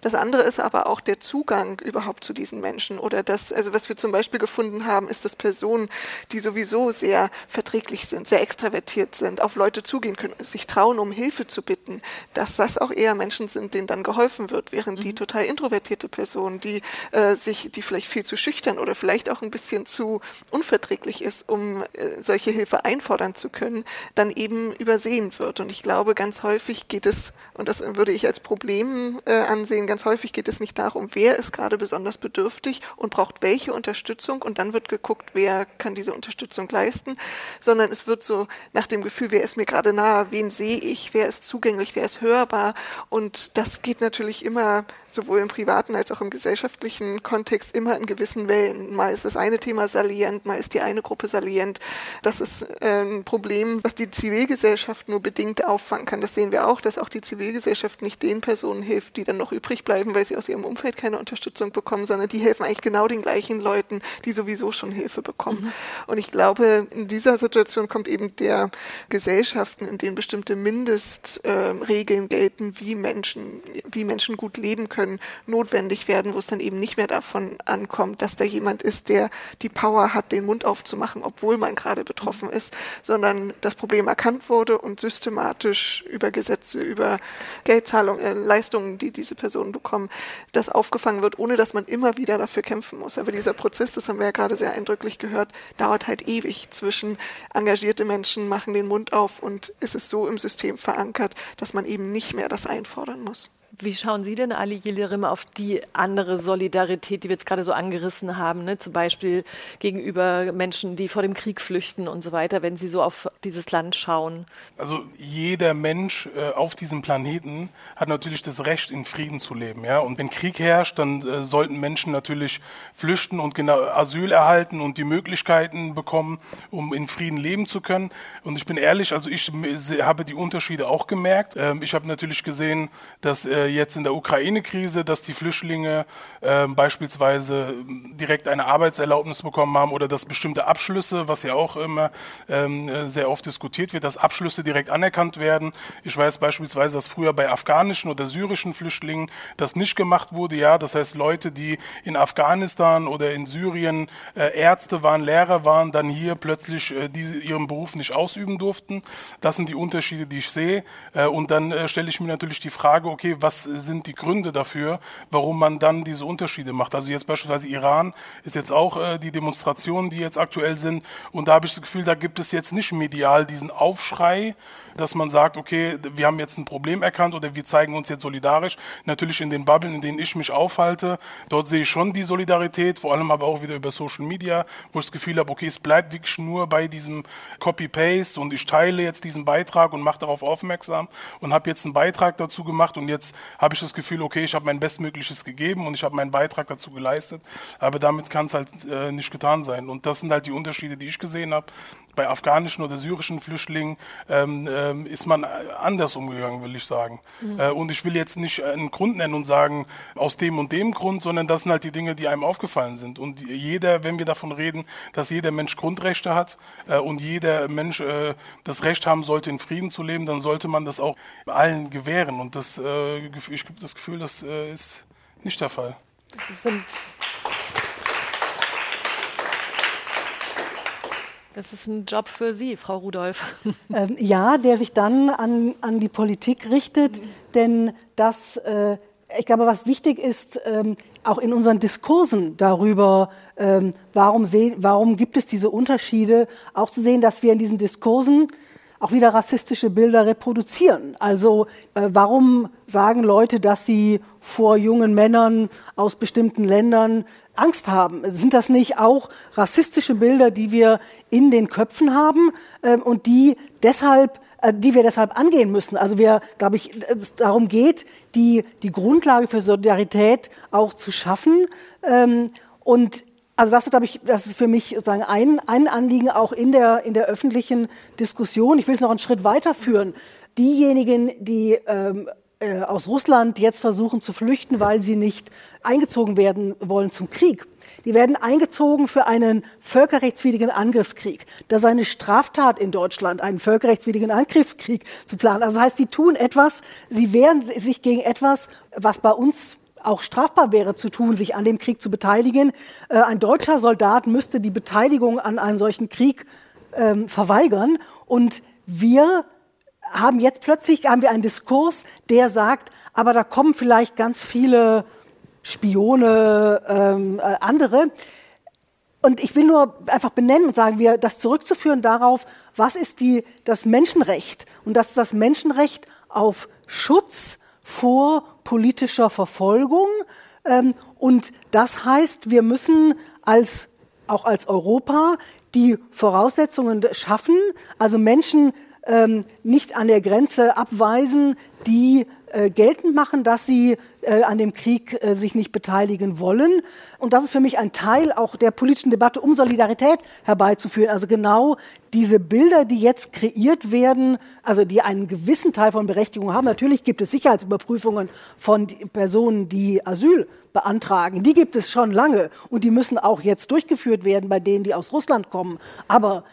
S3: Das andere ist aber auch der Zugang überhaupt zu diesen Menschen oder das, also was wir zum Beispiel gefunden haben, ist, dass Personen, die sowieso sehr verträglich sind, sehr extravertiert sind, auf Leute zugehen können, sich trauen, um Hilfe zu bitten, dass das auch eher Menschen sind, denen dann geholfen wird, während mhm. die total introvertierte Person, die äh, sich, die vielleicht viel zu schüchtern oder vielleicht auch ein bisschen zu unverträglich ist, um äh, solche Hilfe einfordern zu können, dann eben übersehen wird. Und ich glaube, ganz häufig geht es, und das würde ich als Problem äh, ansehen, ganz häufig geht es nicht darum, wer ist gerade besonders bedürftig und braucht welche Unterstützung und dann wird geguckt, wer kann diese Unterstützung leisten, sondern es wird so nach dem Gefühl, wer ist mir gerade nahe, wen sehe ich, wer ist zugänglich, wer ist hörbar und das geht natürlich immer sowohl im privaten als auch im gesellschaftlichen Kontext immer in gewissen Wellen. Mal ist das eine Thema salient, mal ist die eine Gruppe salient. Das ist äh, ein Problem, was die Zivilgesellschaft nur bedingt auffangen kann. Das sehen wir auch, dass auch die Zivilgesellschaft nicht den Personen hilft, die dann noch übrig bleiben, weil sie aus ihrem Umfeld keine Unterstützung bekommen, sondern die helfen eigentlich genau den gleichen Leuten, die sowieso schon Hilfe bekommen. Mhm. Und ich glaube, in dieser Situation kommt eben der Gesellschaften, in denen bestimmte Mindestregeln äh, gelten, wie Menschen, wie Menschen gut leben können, notwendig werden, wo es dann eben nicht mehr davon ankommt, dass da jemand ist, der die Power hat, den Mund aufzumachen, obwohl man gerade betroffen ist, sondern das Problem erkannt wurde und systematisch über Gesetze, über Geldzahlungen, äh, Leistungen, die diese Personen bekommen, das aufgefangen wird, ohne dass man immer wieder dafür kämpfen muss. Aber dieser Prozess, das haben wir ja gerade sehr eindrücklich gehört, dauert halt ewig zwischen engagierte Menschen machen den Mund auf und ist es so im System verankert, dass man eben nicht mehr das einfordern muss.
S2: Wie schauen Sie denn, Ali Yildirim, auf die andere Solidarität, die wir jetzt gerade so angerissen haben, ne? zum Beispiel gegenüber Menschen, die vor dem Krieg flüchten und so weiter, wenn Sie so auf dieses Land schauen?
S5: Also jeder Mensch äh, auf diesem Planeten hat natürlich das Recht, in Frieden zu leben. Ja? Und wenn Krieg herrscht, dann äh, sollten Menschen natürlich flüchten und genau Asyl erhalten und die Möglichkeiten bekommen, um in Frieden leben zu können. Und ich bin ehrlich, also ich habe die Unterschiede auch gemerkt. Ähm, ich habe natürlich gesehen, dass äh, jetzt in der Ukraine-Krise, dass die Flüchtlinge äh, beispielsweise direkt eine Arbeitserlaubnis bekommen haben oder dass bestimmte Abschlüsse, was ja auch immer ähm, sehr oft diskutiert wird, dass Abschlüsse direkt anerkannt werden. Ich weiß beispielsweise, dass früher bei afghanischen oder syrischen Flüchtlingen das nicht gemacht wurde. Ja, das heißt Leute, die in Afghanistan oder in Syrien äh, Ärzte waren, Lehrer waren, dann hier plötzlich äh, diese, ihren Beruf nicht ausüben durften. Das sind die Unterschiede, die ich sehe. Äh, und dann äh, stelle ich mir natürlich die Frage, okay, was was sind die Gründe dafür, warum man dann diese Unterschiede macht. Also jetzt beispielsweise Iran ist jetzt auch äh, die Demonstrationen, die jetzt aktuell sind. Und da habe ich das Gefühl, da gibt es jetzt nicht medial diesen Aufschrei, dass man sagt, okay, wir haben jetzt ein Problem erkannt oder wir zeigen uns jetzt solidarisch. Natürlich in den Bubblen, in denen ich mich aufhalte, dort sehe ich schon die Solidarität, vor allem aber auch wieder über Social Media, wo ich das Gefühl habe, okay, es bleibt wirklich nur bei diesem Copy-Paste und ich teile jetzt diesen Beitrag und mache darauf aufmerksam und habe jetzt einen Beitrag dazu gemacht und jetzt habe ich das Gefühl, okay, ich habe mein Bestmögliches gegeben und ich habe meinen Beitrag dazu geleistet, aber damit kann es halt äh, nicht getan sein. Und das sind halt die Unterschiede, die ich gesehen habe. Bei afghanischen oder syrischen Flüchtlingen ähm, ähm, ist man anders umgegangen, will ich sagen. Mhm. Äh, und ich will jetzt nicht einen Grund nennen und sagen, aus dem und dem Grund, sondern das sind halt die Dinge, die einem aufgefallen sind. Und jeder, wenn wir davon reden, dass jeder Mensch Grundrechte hat äh, und jeder Mensch äh, das Recht haben sollte, in Frieden zu leben, dann sollte man das auch allen gewähren. Und das äh, ich habe das Gefühl, das äh, ist nicht der Fall. Das ist, ein
S2: das ist ein Job für Sie, Frau Rudolph.
S4: Ähm, ja, der sich dann an, an die Politik richtet, mhm. denn das, äh, ich glaube, was wichtig ist, ähm, auch in unseren Diskursen darüber, ähm, warum, warum gibt es diese Unterschiede, auch zu sehen, dass wir in diesen Diskursen auch wieder rassistische Bilder reproduzieren. Also äh, warum sagen Leute, dass sie vor jungen Männern aus bestimmten Ländern Angst haben? Sind das nicht auch rassistische Bilder, die wir in den Köpfen haben äh, und die deshalb äh, die wir deshalb angehen müssen. Also wir, glaube ich, es darum geht, die, die Grundlage für Solidarität auch zu schaffen. Ähm, und also das ist, glaube ich, das ist für mich sozusagen ein, ein Anliegen auch in der, in der öffentlichen Diskussion. Ich will es noch einen Schritt weiterführen. Diejenigen, die ähm, äh, aus Russland jetzt versuchen zu flüchten, weil sie nicht eingezogen werden wollen zum Krieg, die werden eingezogen für einen völkerrechtswidrigen Angriffskrieg. Das ist eine Straftat in Deutschland, einen völkerrechtswidrigen Angriffskrieg zu planen. Also das heißt, sie tun etwas, sie wehren sich gegen etwas, was bei uns auch strafbar wäre zu tun, sich an dem Krieg zu beteiligen. Äh, ein deutscher Soldat müsste die Beteiligung an einem solchen Krieg ähm, verweigern. Und wir haben jetzt plötzlich haben wir einen Diskurs, der sagt, aber da kommen vielleicht ganz viele Spione, ähm, äh, andere. und ich will nur einfach benennen und sagen, wir das zurückzuführen darauf, was ist die, das Menschenrecht? Und das ist das Menschenrecht auf Schutz vor politischer Verfolgung. Ähm, und das heißt, wir müssen als, auch als Europa die Voraussetzungen schaffen, also Menschen ähm, nicht an der Grenze abweisen, die äh, geltend machen, dass sie äh, an dem Krieg äh, sich nicht beteiligen wollen. Und das ist für mich ein Teil auch der politischen Debatte, um Solidarität herbeizuführen. Also genau diese Bilder, die jetzt kreiert werden, also die einen gewissen Teil von Berechtigung haben. Natürlich gibt es Sicherheitsüberprüfungen von Personen, die Asyl beantragen. Die gibt es schon lange und die müssen auch jetzt durchgeführt werden bei denen, die aus Russland kommen. Aber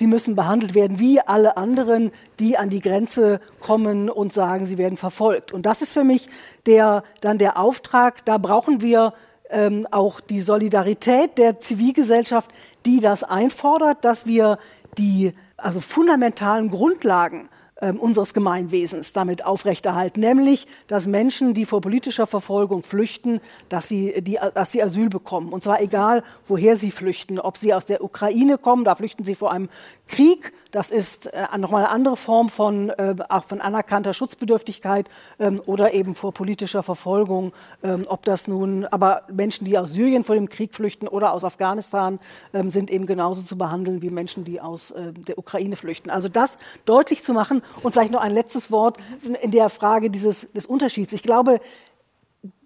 S4: Sie müssen behandelt werden wie alle anderen, die an die Grenze kommen und sagen, sie werden verfolgt. Und das ist für mich der, dann der Auftrag. Da brauchen wir ähm, auch die Solidarität der Zivilgesellschaft, die das einfordert, dass wir die also fundamentalen Grundlagen ähm, unseres Gemeinwesens damit aufrechterhalten, nämlich, dass Menschen, die vor politischer Verfolgung flüchten, dass sie, die, dass sie Asyl bekommen. Und zwar egal, woher sie flüchten, ob sie aus der Ukraine kommen, da flüchten sie vor einem Krieg, das ist äh, nochmal eine andere Form von, äh, auch von anerkannter Schutzbedürftigkeit ähm, oder eben vor politischer Verfolgung. Ähm, ob das nun, aber Menschen, die aus Syrien vor dem Krieg flüchten oder aus Afghanistan, ähm, sind eben genauso zu behandeln wie Menschen, die aus äh, der Ukraine flüchten. Also das deutlich zu machen und vielleicht noch ein letztes Wort in der Frage dieses, des Unterschieds. Ich glaube,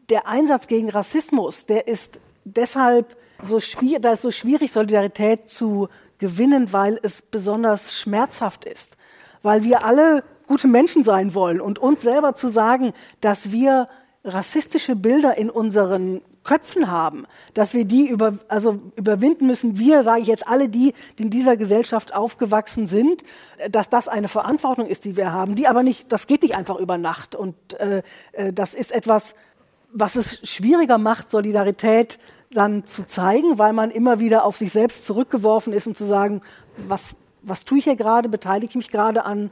S4: der Einsatz gegen Rassismus, der ist deshalb so schwierig, da ist so schwierig, Solidarität zu gewinnen, weil es besonders schmerzhaft ist, weil wir alle gute Menschen sein wollen und uns selber zu sagen, dass wir rassistische Bilder in unseren Köpfen haben, dass wir die über, also überwinden müssen. Wir, sage ich jetzt alle die, die in dieser Gesellschaft aufgewachsen sind, dass das eine Verantwortung ist, die wir haben, die aber nicht, das geht nicht einfach über Nacht. Und äh, äh das ist etwas, was es schwieriger macht, Solidarität dann zu zeigen, weil man immer wieder auf sich selbst zurückgeworfen ist, um zu sagen, was, was tue ich hier gerade, beteilige ich mich gerade an,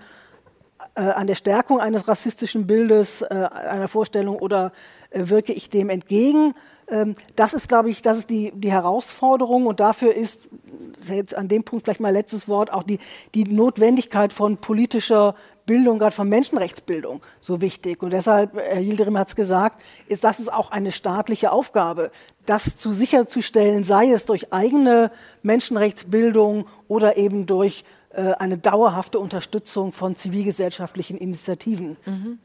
S4: äh, an der Stärkung eines rassistischen Bildes, äh, einer Vorstellung oder äh, wirke ich dem entgegen? Ähm, das ist, glaube ich, das ist die, die Herausforderung und dafür ist, jetzt an dem Punkt vielleicht mal letztes Wort, auch die, die Notwendigkeit von politischer Bildung, gerade von Menschenrechtsbildung, so wichtig. Und deshalb, Herr Yildirim hat es gesagt, ist das ist auch eine staatliche Aufgabe, das zu sicherzustellen, sei es durch eigene Menschenrechtsbildung oder eben durch äh, eine dauerhafte Unterstützung von zivilgesellschaftlichen Initiativen.
S2: Mhm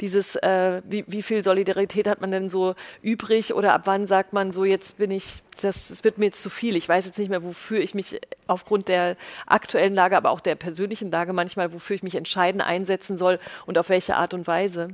S2: dieses, äh, wie, wie viel Solidarität hat man denn so übrig oder ab wann sagt man so, jetzt bin ich, das, das wird mir jetzt zu viel. Ich weiß jetzt nicht mehr, wofür ich mich aufgrund der aktuellen Lage, aber auch der persönlichen Lage manchmal, wofür ich mich entscheiden, einsetzen soll und auf welche Art und Weise.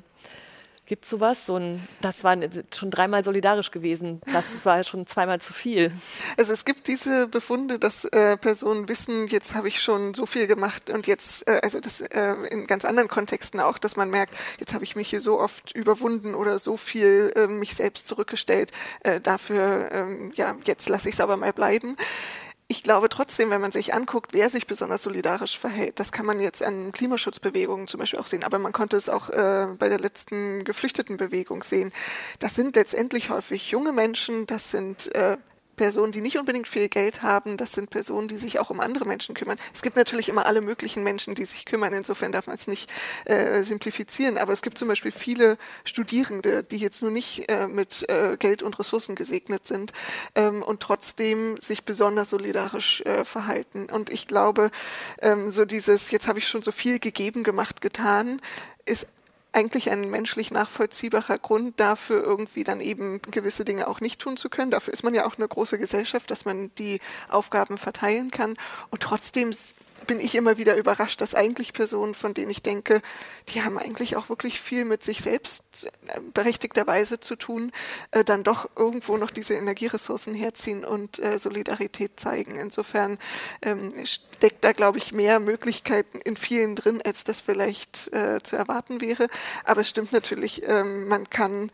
S2: Gibt es sowas? So ein, das war schon dreimal solidarisch gewesen. Das war schon zweimal zu viel.
S3: Also es gibt diese Befunde, dass äh, Personen wissen, jetzt habe ich schon so viel gemacht und jetzt, äh, also das äh, in ganz anderen Kontexten auch, dass man merkt, jetzt habe ich mich hier so oft überwunden oder so viel äh, mich selbst zurückgestellt. Äh, dafür, ähm, ja, jetzt lasse ich es aber mal bleiben ich glaube trotzdem, wenn man sich anguckt, wer sich besonders solidarisch verhält, das kann man jetzt an Klimaschutzbewegungen zum Beispiel auch sehen, aber man konnte es auch äh, bei der letzten Geflüchtetenbewegung sehen. Das sind letztendlich häufig junge Menschen, das sind äh, Personen, die nicht unbedingt viel Geld haben. Das sind Personen, die sich auch um andere Menschen kümmern. Es gibt natürlich immer alle möglichen Menschen, die sich kümmern. Insofern darf man es nicht äh, simplifizieren. Aber es gibt zum Beispiel viele Studierende, die jetzt nur nicht äh, mit äh, Geld und Ressourcen gesegnet sind ähm, und trotzdem sich besonders solidarisch äh, verhalten. Und ich glaube, ähm, so dieses, jetzt habe ich schon so viel gegeben, gemacht, getan, ist eigentlich ein menschlich nachvollziehbarer Grund dafür, irgendwie dann eben gewisse Dinge auch nicht tun zu können. Dafür ist man ja auch eine große Gesellschaft, dass man die Aufgaben verteilen kann. Und trotzdem bin ich immer wieder überrascht, dass eigentlich Personen, von denen ich denke, die haben eigentlich auch wirklich viel mit sich selbst äh, berechtigterweise zu tun, äh, dann doch irgendwo noch diese Energieressourcen herziehen und äh, Solidarität zeigen. Insofern ähm, steckt da, glaube ich, mehr Möglichkeiten in vielen drin, als das vielleicht äh, zu erwarten wäre. Aber es stimmt natürlich, ähm, man kann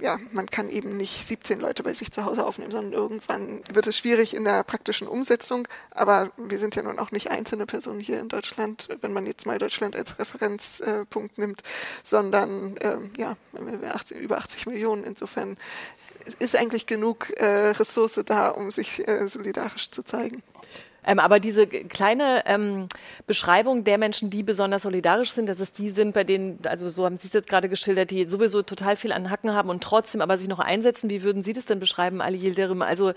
S3: ja, man kann eben nicht 17 Leute bei sich zu Hause aufnehmen, sondern irgendwann wird es schwierig in der praktischen Umsetzung. Aber wir sind ja nun auch nicht einzelne Personen hier in Deutschland, wenn man jetzt mal Deutschland als Referenzpunkt nimmt, sondern ähm, ja, 80, über 80 Millionen. Insofern ist eigentlich genug äh, Ressource da, um sich äh, solidarisch zu zeigen.
S2: Ähm, aber diese kleine ähm, Beschreibung der Menschen, die besonders solidarisch sind, dass es die sind, bei denen, also so haben Sie es jetzt gerade geschildert, die sowieso total viel an Hacken haben und trotzdem aber sich noch einsetzen. Wie würden Sie das denn beschreiben, Ali Yildirim? Also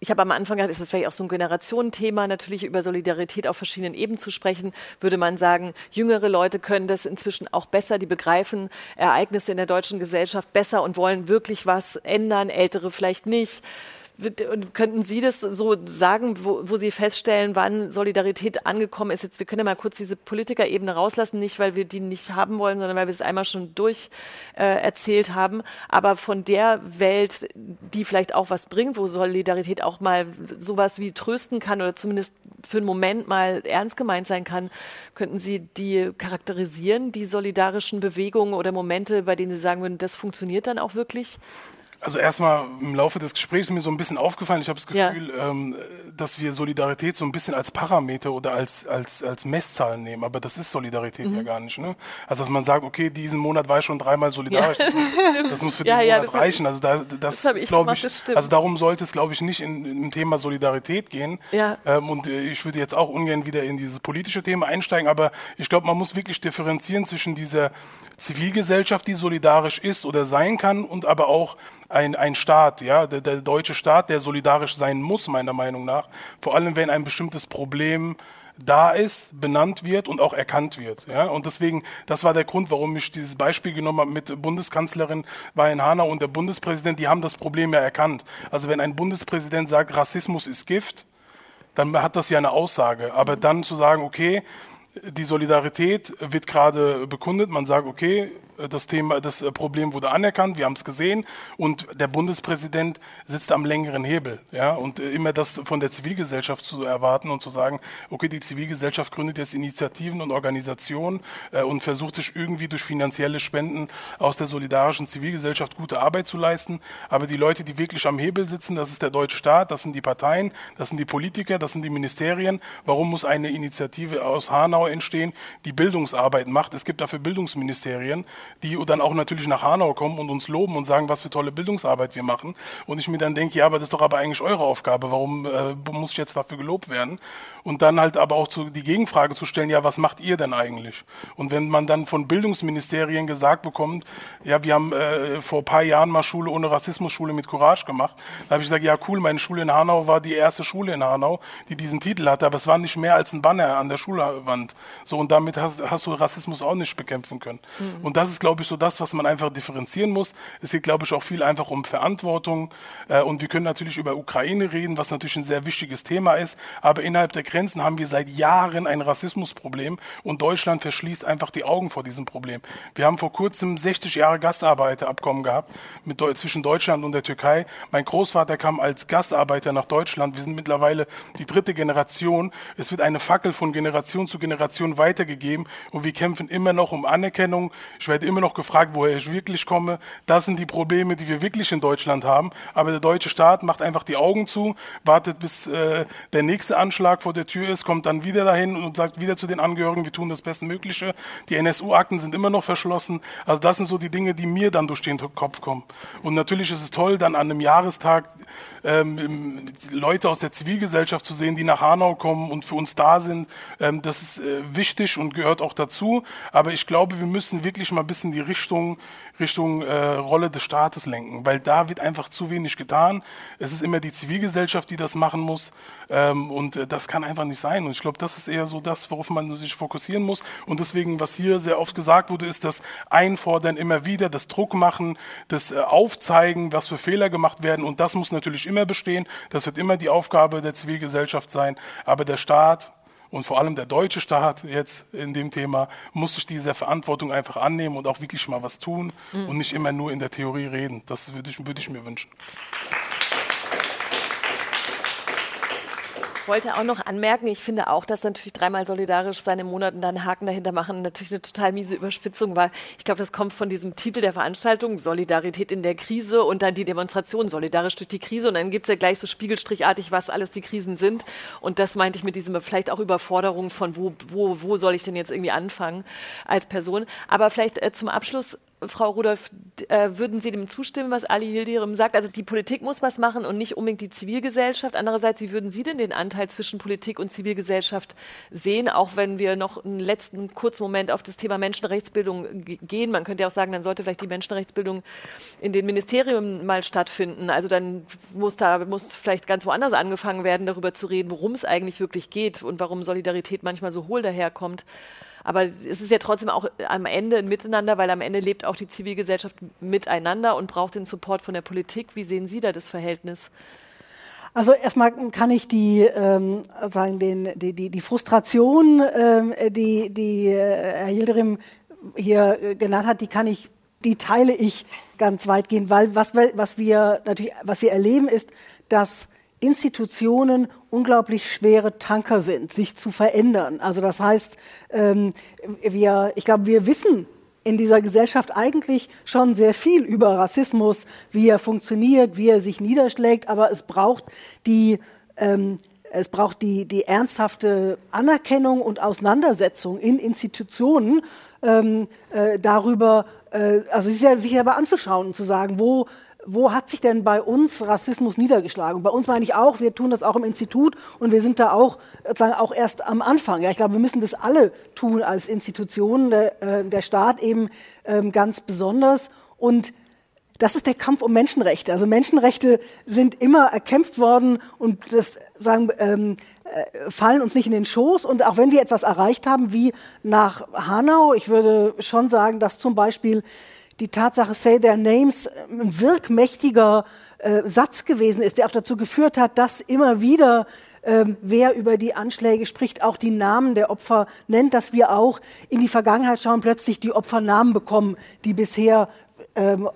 S2: ich habe am Anfang gedacht, ist das vielleicht auch so ein Generationenthema, natürlich über Solidarität auf verschiedenen Ebenen zu sprechen. Würde man sagen, jüngere Leute können das inzwischen auch besser, die begreifen Ereignisse in der deutschen Gesellschaft besser und wollen wirklich was ändern, ältere vielleicht nicht. Und könnten Sie das so sagen, wo, wo, Sie feststellen, wann Solidarität angekommen ist? Jetzt, wir können ja mal kurz diese Politikerebene rauslassen, nicht weil wir die nicht haben wollen, sondern weil wir es einmal schon durch äh, erzählt haben. Aber von der Welt, die vielleicht auch was bringt, wo Solidarität auch mal sowas wie trösten kann oder zumindest für einen Moment mal ernst gemeint sein kann, könnten Sie die charakterisieren, die solidarischen Bewegungen oder Momente, bei denen Sie sagen würden, das funktioniert dann auch wirklich?
S5: Also erstmal im Laufe des Gesprächs ist mir so ein bisschen aufgefallen, ich habe das Gefühl, ja. ähm, dass wir Solidarität so ein bisschen als Parameter oder als, als, als Messzahl nehmen, aber das ist Solidarität mhm. ja gar nicht. Ne? Also dass man sagt, okay, diesen Monat war ich schon dreimal solidarisch, ja. das, muss, das, muss, für ja, den Monat das reichen. Also da, das, das glaube ich, ich also darum sollte es, glaube ich, nicht in, im Thema Solidarität gehen. Ja. Ähm, und äh, ich würde jetzt auch ungern wieder in dieses politische Thema einsteigen, aber ich glaube, man muss wirklich differenzieren zwischen dieser Zivilgesellschaft, die solidarisch ist oder sein kann, und aber auch ein, ein Staat, ja, der, der deutsche Staat, der solidarisch sein muss, meiner Meinung nach. Vor allem, wenn ein bestimmtes Problem da ist, benannt wird und auch erkannt wird. Ja? Und deswegen, das war der Grund, warum ich dieses Beispiel genommen habe mit Bundeskanzlerin Hanau und der Bundespräsident, die haben das Problem ja erkannt. Also wenn ein Bundespräsident sagt, Rassismus ist Gift, dann hat das ja eine Aussage. Aber dann zu sagen, okay, die Solidarität wird gerade bekundet, man sagt, okay, das Thema, das äh, Problem wurde anerkannt, wir haben es gesehen und der Bundespräsident sitzt am längeren Hebel. Ja, und äh, immer das von der Zivilgesellschaft zu erwarten und zu sagen, okay, die Zivilgesellschaft gründet jetzt Initiativen und Organisationen äh, und versucht sich irgendwie durch finanzielle Spenden aus der solidarischen Zivilgesellschaft gute Arbeit zu leisten. Aber die Leute, die wirklich am Hebel sitzen, das ist der deutsche Staat, das sind die Parteien, das sind die Politiker, das sind die Ministerien. Warum muss eine Initiative aus Hanau entstehen, die Bildungsarbeit macht? Es gibt dafür Bildungsministerien die dann auch natürlich nach Hanau kommen und uns loben und sagen, was für tolle Bildungsarbeit wir machen. Und ich mir dann denke, ja, aber das ist doch aber eigentlich eure Aufgabe. Warum äh, muss ich jetzt dafür gelobt werden? Und dann halt aber auch zu, die Gegenfrage zu stellen, ja, was macht ihr denn eigentlich? Und wenn man dann von Bildungsministerien gesagt bekommt, ja, wir haben äh, vor ein paar Jahren mal Schule ohne Rassismus, Schule mit Courage gemacht, da habe ich gesagt, ja, cool, meine Schule in Hanau war die erste Schule in Hanau, die diesen Titel hatte, aber es war nicht mehr als ein Banner an der Schulwand. So, und damit hast, hast du Rassismus auch nicht bekämpfen können. Mhm. Und das ist, glaube ich, so das, was man einfach differenzieren muss. Es geht, glaube ich, auch viel einfach um Verantwortung. Äh, und wir können natürlich über Ukraine reden, was natürlich ein sehr wichtiges Thema ist. Aber innerhalb der Grenzen haben wir seit Jahren ein Rassismusproblem und Deutschland verschließt einfach die Augen vor diesem Problem. Wir haben vor kurzem 60 Jahre Gastarbeiterabkommen gehabt mit, zwischen Deutschland und der Türkei. Mein Großvater kam als Gastarbeiter nach Deutschland. Wir sind mittlerweile die dritte Generation. Es wird eine Fackel von Generation zu Generation weitergegeben und wir kämpfen immer noch um Anerkennung. Ich werde immer noch gefragt, woher ich wirklich komme. Das sind die Probleme, die wir wirklich in Deutschland haben. Aber der deutsche Staat macht einfach die Augen zu, wartet bis äh, der nächste Anschlag vor der Tür ist, kommt dann wieder dahin und sagt wieder zu den Angehörigen, wir tun das Bestmögliche. Die NSU-Akten sind immer noch verschlossen. Also das sind so die Dinge, die mir dann durch den Kopf kommen. Und natürlich ist es toll, dann an einem Jahrestag ähm, Leute aus der Zivilgesellschaft zu sehen, die nach Hanau kommen und für uns da sind. Ähm, das ist äh, wichtig und gehört auch dazu. Aber ich glaube, wir müssen wirklich mal ein bisschen die Richtung, Richtung äh, Rolle des Staates lenken, weil da wird einfach zu wenig getan. Es ist immer die Zivilgesellschaft, die das machen muss ähm, und äh, das kann einfach nicht sein. Und ich glaube, das ist eher so das, worauf man sich fokussieren muss. Und deswegen, was hier sehr oft gesagt wurde, ist das Einfordern immer wieder, das Druck machen, das äh, Aufzeigen, was für Fehler gemacht werden. Und das muss natürlich immer bestehen. Das wird immer die Aufgabe der Zivilgesellschaft sein. Aber der Staat und vor allem der deutsche Staat jetzt in dem Thema muss sich dieser Verantwortung einfach annehmen und auch wirklich mal was tun mhm. und nicht immer nur in der Theorie reden. Das würde ich, würde ich mir wünschen.
S2: Wollte auch noch anmerken, ich finde auch, dass natürlich dreimal solidarisch seine Monaten dann Haken dahinter machen natürlich eine total miese Überspitzung war. Ich glaube, das kommt von diesem Titel der Veranstaltung, Solidarität in der Krise und dann die Demonstration, solidarisch durch die Krise. Und dann gibt es ja gleich so spiegelstrichartig, was alles die Krisen sind. Und das meinte ich mit diesem vielleicht auch Überforderung von, wo, wo, wo soll ich denn jetzt irgendwie anfangen als Person. Aber vielleicht äh, zum Abschluss Frau Rudolph, äh, würden Sie dem zustimmen, was Ali Hildirim sagt? Also die Politik muss was machen und nicht unbedingt die Zivilgesellschaft. Andererseits, wie würden Sie denn den Anteil zwischen Politik und Zivilgesellschaft sehen, auch wenn wir noch einen letzten kurzen Moment auf das Thema Menschenrechtsbildung gehen? Man könnte ja auch sagen, dann sollte vielleicht die Menschenrechtsbildung in den Ministerien mal stattfinden. Also dann muss da muss vielleicht ganz woanders angefangen werden, darüber zu reden, worum es eigentlich wirklich geht und warum Solidarität manchmal so hohl daherkommt. Aber es ist ja trotzdem auch am Ende ein Miteinander, weil am Ende lebt auch die Zivilgesellschaft miteinander und braucht den Support von der Politik. Wie sehen Sie da das Verhältnis?
S4: Also erstmal kann ich die ähm, sagen den, die, die, die Frustration, ähm, die, die äh, Herr Hilderim hier äh, genannt hat, die kann ich, die teile ich ganz weitgehend, weil was, was wir natürlich, was wir erleben, ist, dass Institutionen unglaublich schwere Tanker sind, sich zu verändern. Also das heißt, ähm, wir, ich glaube, wir wissen in dieser Gesellschaft eigentlich schon sehr viel über Rassismus, wie er funktioniert, wie er sich niederschlägt, aber es braucht die ähm, es braucht die, die ernsthafte Anerkennung und Auseinandersetzung in Institutionen ähm, äh, darüber, äh, also sich selber anzuschauen und zu sagen, wo wo hat sich denn bei uns Rassismus niedergeschlagen? Bei uns meine ich auch, wir tun das auch im Institut und wir sind da auch sozusagen auch erst am Anfang. Ja, ich glaube, wir müssen das alle tun als Institutionen, der, äh, der Staat eben ähm, ganz besonders. Und das ist der Kampf um Menschenrechte. Also Menschenrechte sind immer erkämpft worden und das sagen, ähm, äh, fallen uns nicht in den Schoß. Und auch wenn wir etwas erreicht haben, wie nach Hanau, ich würde schon sagen, dass zum Beispiel die Tatsache Say Their Names ein wirkmächtiger äh, Satz gewesen ist, der auch dazu geführt hat, dass immer wieder ähm, wer über die Anschläge spricht, auch die Namen der Opfer nennt, dass wir auch in die Vergangenheit schauen, plötzlich die Opfernamen bekommen, die bisher ähm,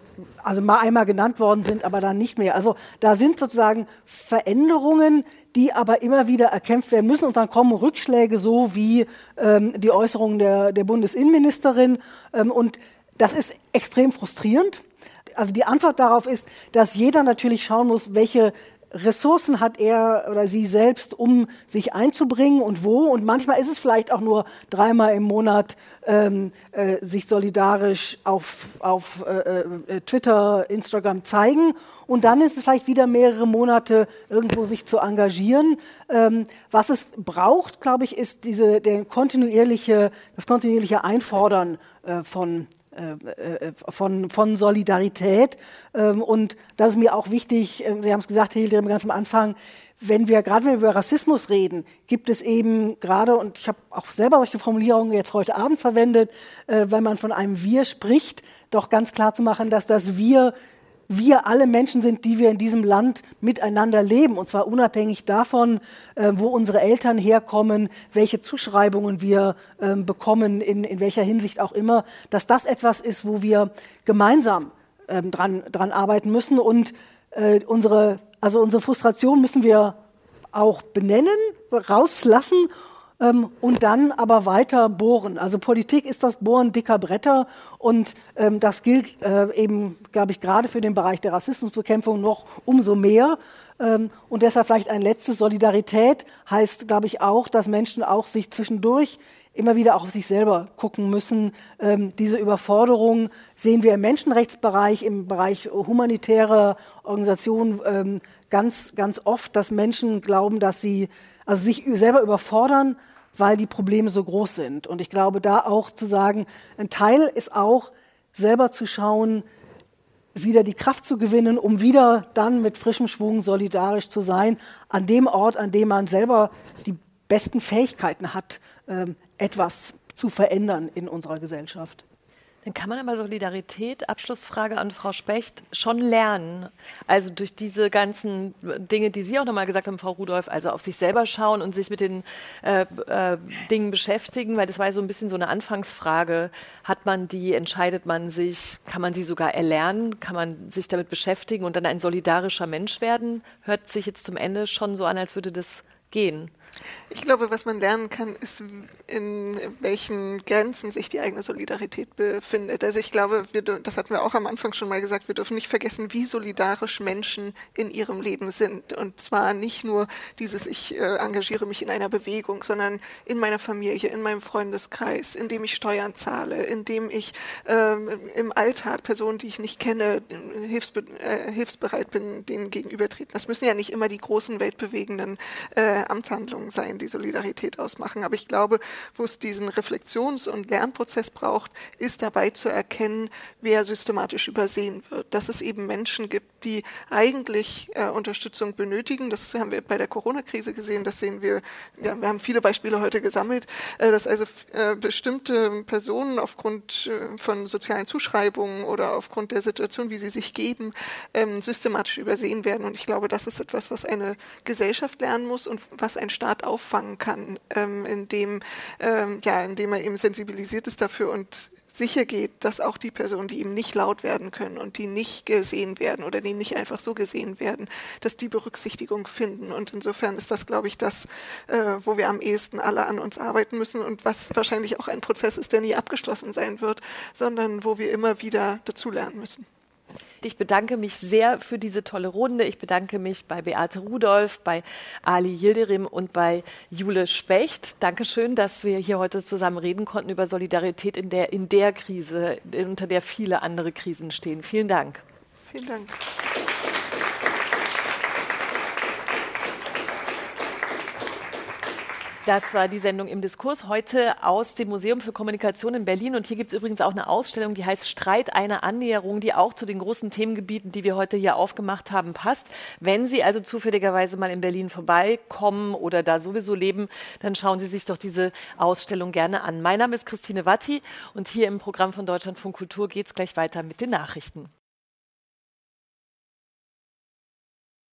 S4: also mal einmal genannt worden sind, aber dann nicht mehr. Also da sind sozusagen Veränderungen, die aber immer wieder erkämpft werden müssen und dann kommen Rückschläge, so wie ähm, die Äußerungen der, der Bundesinnenministerin ähm, und das ist extrem frustrierend. Also die Antwort darauf ist, dass jeder natürlich schauen muss, welche Ressourcen hat er oder sie selbst, um sich einzubringen und wo. Und manchmal ist es vielleicht auch nur dreimal im Monat ähm, äh, sich solidarisch auf, auf äh, äh, Twitter, Instagram zeigen. Und dann ist es vielleicht wieder mehrere Monate irgendwo sich zu engagieren. Ähm, was es braucht, glaube ich, ist diese, der kontinuierliche, das kontinuierliche Einfordern äh, von äh, äh, von, von Solidarität. Ähm, und das ist mir auch wichtig, äh, Sie haben es gesagt, Hilde, ganz am Anfang, wenn wir gerade wenn wir über Rassismus reden, gibt es eben gerade, und ich habe auch selber solche Formulierungen jetzt heute Abend verwendet, wenn man von einem Wir spricht, doch ganz klar zu machen, dass das Wir wir alle Menschen sind, die wir in diesem Land miteinander leben. Und zwar unabhängig davon, äh, wo unsere Eltern herkommen, welche Zuschreibungen wir äh, bekommen, in, in welcher Hinsicht auch immer, dass das etwas ist, wo wir gemeinsam äh, dran, dran arbeiten müssen. Und äh, unsere, also unsere Frustration müssen wir auch benennen, rauslassen ähm, und dann aber weiter bohren. Also Politik ist das Bohren dicker Bretter und ähm, das gilt äh, eben, glaube ich, gerade für den Bereich der Rassismusbekämpfung noch umso mehr. Ähm, und deshalb vielleicht ein letztes. Solidarität heißt, glaube ich, auch, dass Menschen auch sich zwischendurch immer wieder auch auf sich selber gucken müssen. Ähm, diese Überforderung sehen wir im Menschenrechtsbereich, im Bereich humanitärer Organisationen ähm, ganz, ganz oft, dass Menschen glauben, dass sie also sich selber überfordern, weil die Probleme so groß sind. Und ich glaube, da auch zu sagen, ein Teil ist auch selber zu schauen, wieder die Kraft zu gewinnen, um wieder dann mit frischem Schwung solidarisch zu sein, an dem Ort, an dem man selber die besten Fähigkeiten hat, ähm, etwas zu verändern in unserer Gesellschaft.
S2: Dann kann man aber Solidarität, Abschlussfrage an Frau Specht, schon lernen. Also durch diese ganzen Dinge, die Sie auch nochmal gesagt haben, Frau Rudolph, also auf sich selber schauen und sich mit den äh, äh, Dingen beschäftigen, weil das war so ein bisschen so eine Anfangsfrage. Hat man die, entscheidet man sich, kann man sie sogar erlernen, kann man sich damit beschäftigen und dann ein solidarischer Mensch werden? Hört sich jetzt zum Ende schon so an, als würde das gehen?
S3: Ich glaube, was man lernen kann, ist, in welchen Grenzen sich die eigene Solidarität befindet. Also ich glaube, wir, das hatten wir auch am Anfang schon mal gesagt, wir dürfen nicht vergessen, wie solidarisch Menschen in ihrem Leben sind. Und zwar nicht nur dieses, ich äh, engagiere mich in einer Bewegung, sondern in meiner Familie, in meinem Freundeskreis, indem ich Steuern zahle, indem ich ähm, im Alltag Personen, die ich nicht kenne, hilfsbe äh, hilfsbereit bin, denen gegenübertreten. Das müssen ja nicht immer die großen weltbewegenden äh, Amtshandlungen sein, die Solidarität ausmachen. Aber ich glaube, wo es diesen Reflexions- und Lernprozess braucht, ist dabei zu erkennen, wer systematisch übersehen wird. Dass es eben Menschen gibt, die eigentlich äh, Unterstützung benötigen. Das haben wir bei der Corona-Krise gesehen. Das sehen wir, ja, wir haben viele Beispiele heute gesammelt, äh, dass also äh, bestimmte Personen aufgrund äh, von sozialen Zuschreibungen oder aufgrund der Situation, wie sie sich geben, ähm, systematisch übersehen werden. Und ich glaube, das ist etwas, was eine Gesellschaft lernen muss und was ein Staat auffangen kann, ähm, indem, ähm, ja, indem er eben sensibilisiert ist dafür und sicher geht, dass auch die Personen, die eben nicht laut werden können und die nicht gesehen werden oder die nicht einfach so gesehen werden, dass die Berücksichtigung finden. Und insofern ist das, glaube ich, das, äh, wo wir am ehesten alle an uns arbeiten müssen und was wahrscheinlich auch ein Prozess ist, der nie abgeschlossen sein wird, sondern wo wir immer wieder dazulernen müssen.
S2: Ich bedanke mich sehr für diese tolle Runde. Ich bedanke mich bei Beate Rudolph, bei Ali Yildirim und bei Jule Specht. Dankeschön, dass wir hier heute zusammen reden konnten über Solidarität in der, in der Krise, unter der viele andere Krisen stehen. Vielen Dank.
S3: Vielen Dank.
S2: Das war die Sendung im Diskurs heute aus dem Museum für Kommunikation in Berlin. Und hier gibt es übrigens auch eine Ausstellung, die heißt Streit eine Annäherung, die auch zu den großen Themengebieten, die wir heute hier aufgemacht haben, passt. Wenn Sie also zufälligerweise mal in Berlin vorbeikommen oder da sowieso leben, dann schauen Sie sich doch diese Ausstellung gerne an. Mein Name ist Christine Watti und hier im Programm von Deutschlandfunk Kultur geht es gleich weiter mit den Nachrichten.